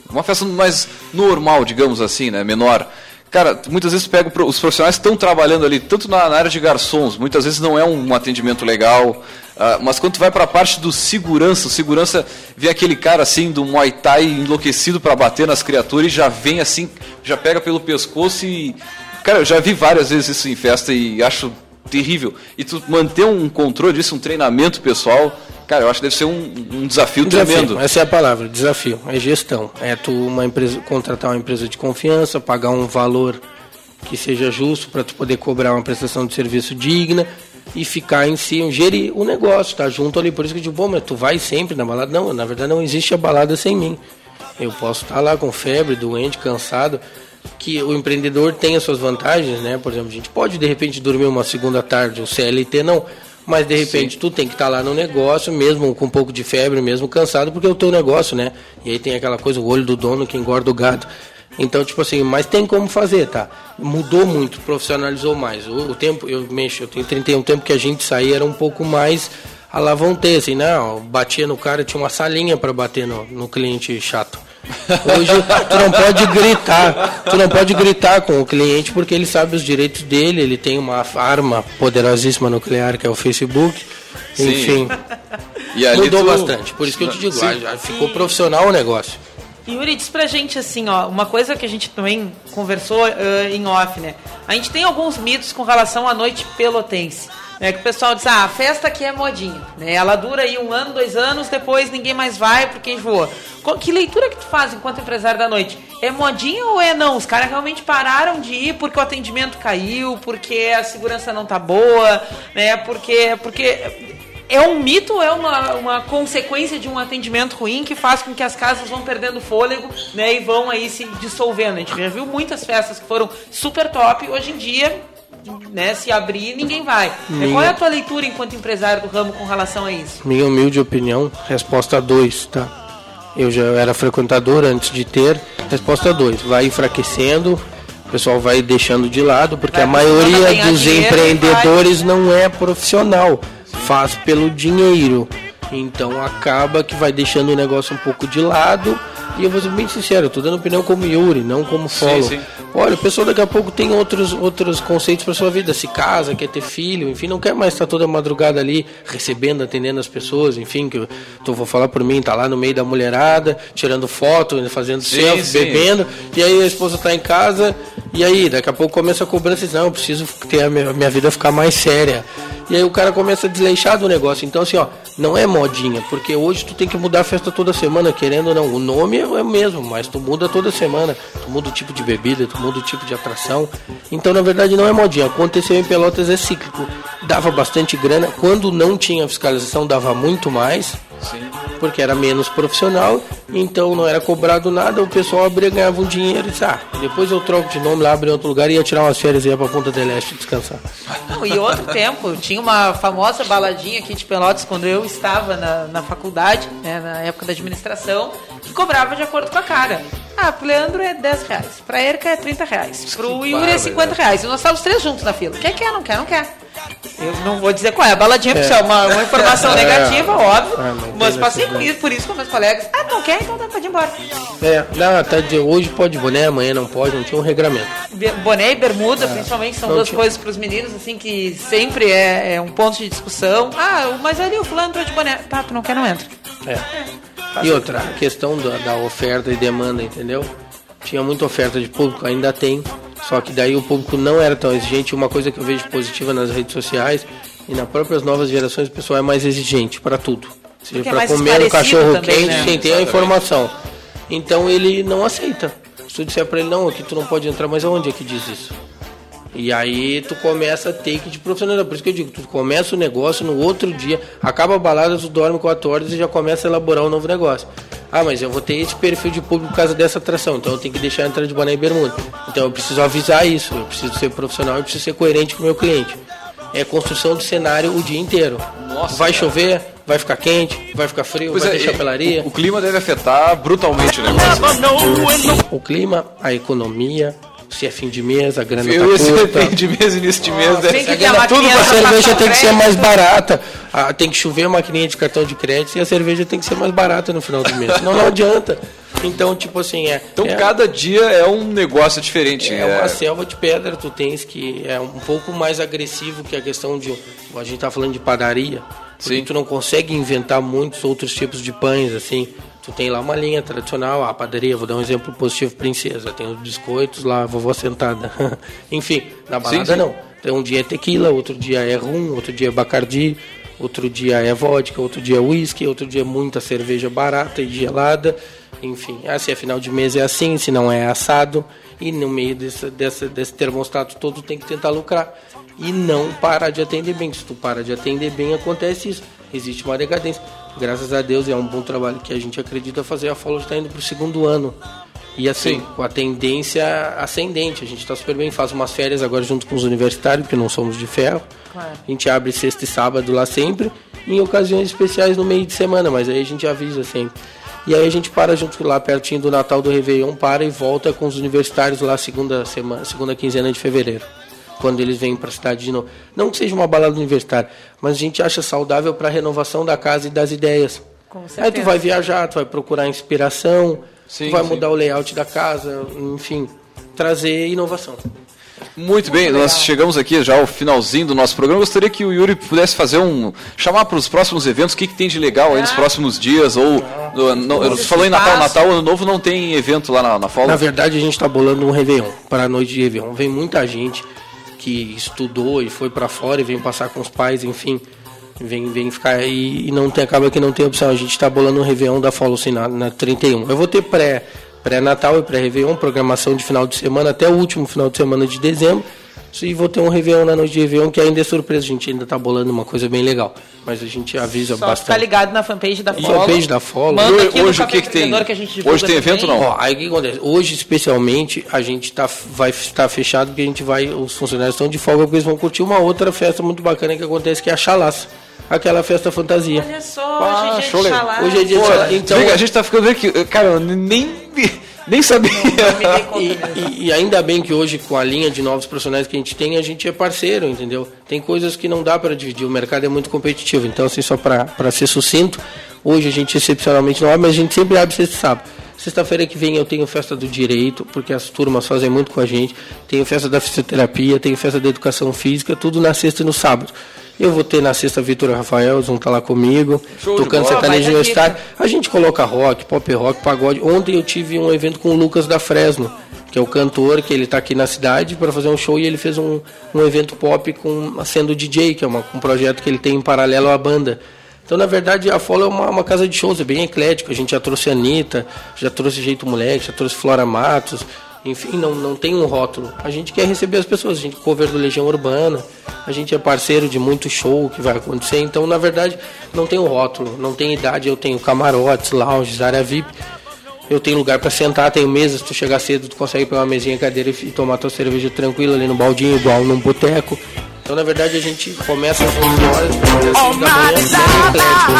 uma festa mais normal, digamos assim, né, menor. Cara, muitas vezes pega os profissionais estão trabalhando ali, tanto na, na, área de garçons, muitas vezes não é um atendimento legal, uh, mas quando tu vai para a parte do segurança, o segurança vê aquele cara assim do Muay Thai enlouquecido para bater nas criaturas e já vem assim, já pega pelo pescoço e. Cara, eu já vi várias vezes isso em festa e acho terrível. E tu manter um controle disso, um treinamento pessoal, Cara, eu acho que deve ser um, um desafio, desafio tremendo. Essa é a palavra, desafio. É gestão. É tu uma empresa, contratar uma empresa de confiança, pagar um valor que seja justo para tu poder cobrar uma prestação de serviço digna e ficar em si, gerir o negócio, tá junto ali. Por isso que eu digo, bom, mas tu vai sempre na balada? Não, na verdade não existe a balada sem mim. Eu posso estar lá com febre, doente, cansado, que o empreendedor tem as suas vantagens, né? Por exemplo, a gente pode de repente dormir uma segunda tarde, o CLT não mas de repente Sim. tu tem que estar tá lá no negócio, mesmo com um pouco de febre, mesmo cansado, porque é o teu negócio, né? E aí tem aquela coisa, o olho do dono que engorda o gado. Então, tipo assim, mas tem como fazer, tá? Mudou muito, profissionalizou mais. O, o tempo, eu mexo, eu tenho 31 tempo que a gente saía era um pouco mais a lavonte, assim, não, batia no cara, tinha uma salinha para bater no, no cliente chato. Hoje tu não pode gritar, tu não pode gritar com o cliente porque ele sabe os direitos dele, ele tem uma arma poderosíssima nuclear que é o Facebook. Sim. Enfim. mudou tu... bastante. Por isso que eu te digo, ah, ficou profissional o negócio. Yuri, diz pra gente assim, ó, uma coisa que a gente também conversou uh, em off, né? A gente tem alguns mitos com relação à noite pelotense. É que o pessoal diz, ah, a festa aqui é modinha, né? Ela dura aí um ano, dois anos, depois ninguém mais vai porque enjoou. Que leitura que tu faz enquanto empresário da noite? É modinha ou é não? Os caras realmente pararam de ir porque o atendimento caiu, porque a segurança não tá boa, né? Porque, porque é um mito ou é uma, uma consequência de um atendimento ruim que faz com que as casas vão perdendo fôlego né, e vão aí se dissolvendo? A gente já viu muitas festas que foram super top, hoje em dia né, se abrir, ninguém vai. Minha- Qual é a tua leitura enquanto empresário do ramo com relação a isso? Minha humilde opinião, resposta 2, tá? Eu já era frequentador antes de ter. Resposta 2, vai enfraquecendo, o pessoal vai deixando de lado, porque Vai a maioria dos dinheiro empreendedores não é profissional, faz pelo dinheiro. Então acaba que vai deixando o negócio um pouco de lado. E eu vou ser bem sincero, eu tô dando opinião como Yuri, não como follow. sim. Olha, o pessoal daqui a pouco tem outros, outros conceitos para sua vida. Se casa, quer ter filho, enfim, não quer mais estar toda madrugada ali recebendo, atendendo as pessoas, enfim, que eu tô, vou falar por mim, tá lá no meio da mulherada, tirando foto, fazendo Sim, selfie, sim. bebendo, e aí a esposa tá em casa, e aí daqui a pouco começa a cobrança, e diz, não, eu preciso ter a minha, minha vida ficar mais séria. E aí o cara começa a desleixar do negócio. Então, assim, ó, não é modinha, porque hoje tu tem que mudar a festa toda semana, querendo ou não. O nome é o mesmo, mas tu muda toda semana. Tu muda o tipo de bebida, tu muda o tipo de atração. Então, na verdade, não é modinha. Aconteceu em Pelotas é cíclico. Dava bastante grana. Quando não tinha fiscalização, dava muito mais. Porque era menos profissional, então não era cobrado nada, o pessoal abria, ganhava um dinheiro e disse, ah, depois eu troco de nome lá, abri outro lugar e ia tirar umas férias e ia pra Ponta del Este descansar. Não, e outro tempo, tinha uma famosa baladinha aqui de Pelotas quando eu estava na, na faculdade, né, na época da administração, que cobrava de acordo com a cara. Ah, pro Leandro é 10 reais, pra Erika é 30 reais, pro Yuri é 50 reais. E nós estávamos três juntos na fila. Quer, quer, não quer, não quer. Eu não vou dizer qual é a baladinha, porque isso é uma, uma informação É. negativa, óbvio. Não mas passei por isso, por isso com meus colegas. Ah, não quer, então pode ir embora. É, não, até de hoje pode boné, amanhã não pode, não tinha um regramento. Boné e bermuda, principalmente, são Não duas tinha. coisas para os meninos, assim, que sempre é, é um ponto de discussão. Ah, mas ali o fulano entrou de boné. Tá, tu não quer, não entra. É. E outra, a questão da, da oferta e demanda, entendeu? Tinha muita oferta de público, ainda tem, só que daí o público não era tão exigente. Uma coisa que eu vejo positiva nas redes sociais e nas próprias novas gerações, o pessoal é mais exigente para tudo. Seja é para mais comer um cachorro também, quente, né? sem ter a informação. Então ele não aceita. Se tu disser para ele, não, aqui tu não pode entrar, mas aonde é que diz isso? E aí tu começa a ter que te profissionalizar. Por isso que eu digo, tu começa o negócio no outro dia, acaba a balada, tu dorme 4 horas e já começa a elaborar um novo negócio. Ah, mas eu vou ter esse perfil de público por causa dessa atração, então eu tenho que deixar entrar de boné e bermuda. Então eu preciso avisar isso, eu preciso ser profissional, eu preciso ser coerente com o meu cliente. É construção do cenário o dia inteiro. Nossa, vai cara. chover, vai ficar quente, vai ficar frio, Pois vai é, ter chapelaria. o, o clima deve afetar brutalmente o negócio. O clima, a economia, se é fim de mês, a grana Eu tá esse curta. fim de mês, início de mês, deve tem que ser tudo criança a cerveja tem que ser mais barata. Ah, tem que chover a maquininha de cartão de crédito e a cerveja tem que ser mais barata no final do mês. Senão não adianta. Então, tipo assim, é. Então é, cada dia é um negócio diferente. é né? uma selva de pedra, tu tens que. É um pouco mais agressivo que a questão de. A gente tá falando de padaria. Porque Sim. tu não consegue inventar muitos outros tipos de pães, assim. Tu tem lá uma linha tradicional, a padaria, vou dar um exemplo positivo, princesa. Tem os biscoitos lá, a vovó sentada. Enfim, na balada sim. não. Então, um dia é tequila, outro dia é rum, outro dia é bacardi, outro dia é vodka, outro dia é whisky, outro dia é muita cerveja barata e gelada. Enfim, ah, se é final de mês é assim, se não é assado. E no meio desse, desse, desse termostato todo tem que tentar lucrar. E não parar de atender bem. Se tu para de atender bem, acontece isso. Existe uma decadência. Graças a Deus é um bom trabalho que a gente acredita fazer. A Follow está indo para o segundo ano. E assim, Sim. com a tendência ascendente. A gente está super bem, faz umas férias agora junto com os universitários, porque não somos de ferro. Claro. A gente abre sexta e sábado lá sempre, em ocasiões especiais no meio de semana, mas aí a gente avisa sempre. E aí a gente para junto lá pertinho do Natal do Réveillon, para e volta com os universitários lá segunda semana, segunda quinzena de fevereiro. Quando eles vêm para a cidade de novo. Não que seja uma balada universitária, mas a gente acha saudável para a renovação da casa e das ideias. Aí tu vai viajar, tu vai procurar inspiração, Sim, tu vai sim. mudar o layout da casa, enfim, trazer inovação. Muito bem, nós chegamos aqui já ao finalzinho do nosso programa. Gostaria que o Yuri pudesse fazer um. chamar para os próximos eventos, o que, que tem de legal aí nos Ah. próximos dias. Ou. no- no- você falou em Natal. Natal, Ano Novo não tem evento lá na, na? Na verdade, a gente está bolando um Réveillon, para a noite de Réveillon. Vem muita gente que estudou e foi para fora e vem passar com os pais, enfim. Vem, vem ficar aí e não tem, acaba que não tem opção. A gente está bolando um Réveillon da assim, na, na 31. Eu vou ter pré, pré-natal e pré-Réveillon, programação de final de semana até o último final de semana de dezembro. E vou ter um Réveillon na noite de Réveillon, que ainda é surpresa. A gente ainda tá bolando uma coisa bem legal. Mas a gente avisa Só bastante. ficar ligado na fanpage da E Follow. fanpage da Follow. Manda Hoje- aqui hoje o que que tem? Que a gente divulga Hoje tem evento também. ou não? Ó, aí o que acontece? Hoje, especialmente, a gente tá, vai estar fechado porque a gente vai. Os funcionários estão de folga porque eles vão curtir uma outra festa muito bacana que acontece, que é a Chalaça. Aquela festa fantasia. Olha só, Ah, hoje é dia de. Hoje é dia de Pô. Então, a gente tá ficando vendo que, cara, eu nem, nem sabia. Dei conta E, e- ainda bem que hoje, com a linha de novos profissionais que a gente tem, a gente é parceiro, entendeu? Tem coisas que não dá para dividir, o mercado é muito competitivo. Então, assim, só para ser sucinto, hoje a gente excepcionalmente não abre, mas a gente sempre abre sexta sábado. Sexta-feira que vem eu tenho festa do direito, porque as turmas fazem muito com a gente. Tenho festa da fisioterapia, tenho festa da educação física, tudo na sexta e no sábado. Eu vou ter na sexta Vitor Rafael, eles vão estar lá comigo, Show tocando sertanejo Baita universitário. A gente coloca rock, pop rock, pagode. Ontem eu tive um evento com o Lucas da Fresno, que é o cantor, que ele está aqui na cidade para fazer um show e ele fez um, um evento pop com sendo DJ, que é uma, um projeto que ele tem em paralelo à banda. Então, na verdade, a Follow é uma, uma casa de shows, é bem eclético. A gente já trouxe a Anitta, já trouxe Jeito Moleque, já trouxe Flora Matos. Enfim, não, não tem um rótulo. A gente quer receber as pessoas. A gente cover do Legião Urbana. A gente é parceiro de muito show que vai acontecer. Então, na verdade, não tem um rótulo. Não tem idade. Eu tenho camarotes, lounges, área VIP. Eu tenho lugar para sentar, tenho mesas. Se tu chegar cedo, tu consegue pegar uma mesinha, cadeira e, tomar tua cerveja tranquila ali no baldinho, igual num boteco. Então, na verdade, a gente começa às 11 horas, às 5 da manhã, eclético.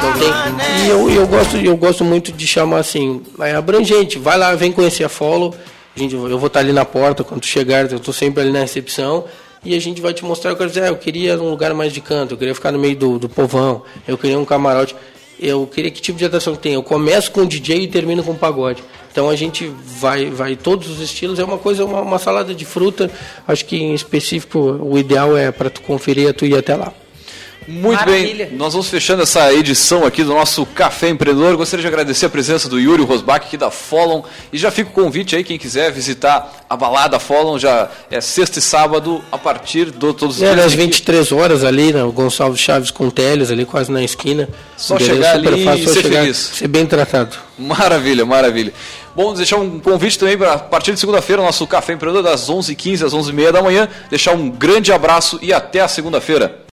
Não tem... E eu, eu, gosto, eu gosto muito de chamar assim, é abrangente. Vai lá, vem conhecer a Follow. A gente, eu vou estar ali na porta quando chegar, eu estou sempre ali na recepção. E a gente vai te mostrar, eu quero dizer, ah, eu queria um lugar mais de canto, eu queria ficar no meio do, do povão, eu queria um camarote. Eu queria que tipo de atração que tem. Eu começo com DJ e termino com pagode. Então a gente vai, vai todos os estilos. É uma coisa, uma, uma salada de fruta. Acho que em específico o ideal é para tu conferir, é tu ir até lá. Muito Maravilha. bem, nós vamos fechando essa edição aqui do nosso Café Empreendedor. Gostaria de agradecer a presença do Yuri Rosbach aqui da Follow. E já fica o convite aí, quem quiser visitar a balada Follow, já é sexta e sábado, a partir do todos os É, dias nas aqui. 23 horas ali, né, o Gonçalves Chaves com Teles, ali quase na esquina. Só chegar ali fácil, e ser chegar, feliz. Ser bem tratado. Maravilha, maravilha. Bom, deixar um convite também para a partir de segunda-feira, nosso Café Empreendedor, das 11h15 às 11h30 da manhã. Deixar um grande abraço e até a segunda-feira.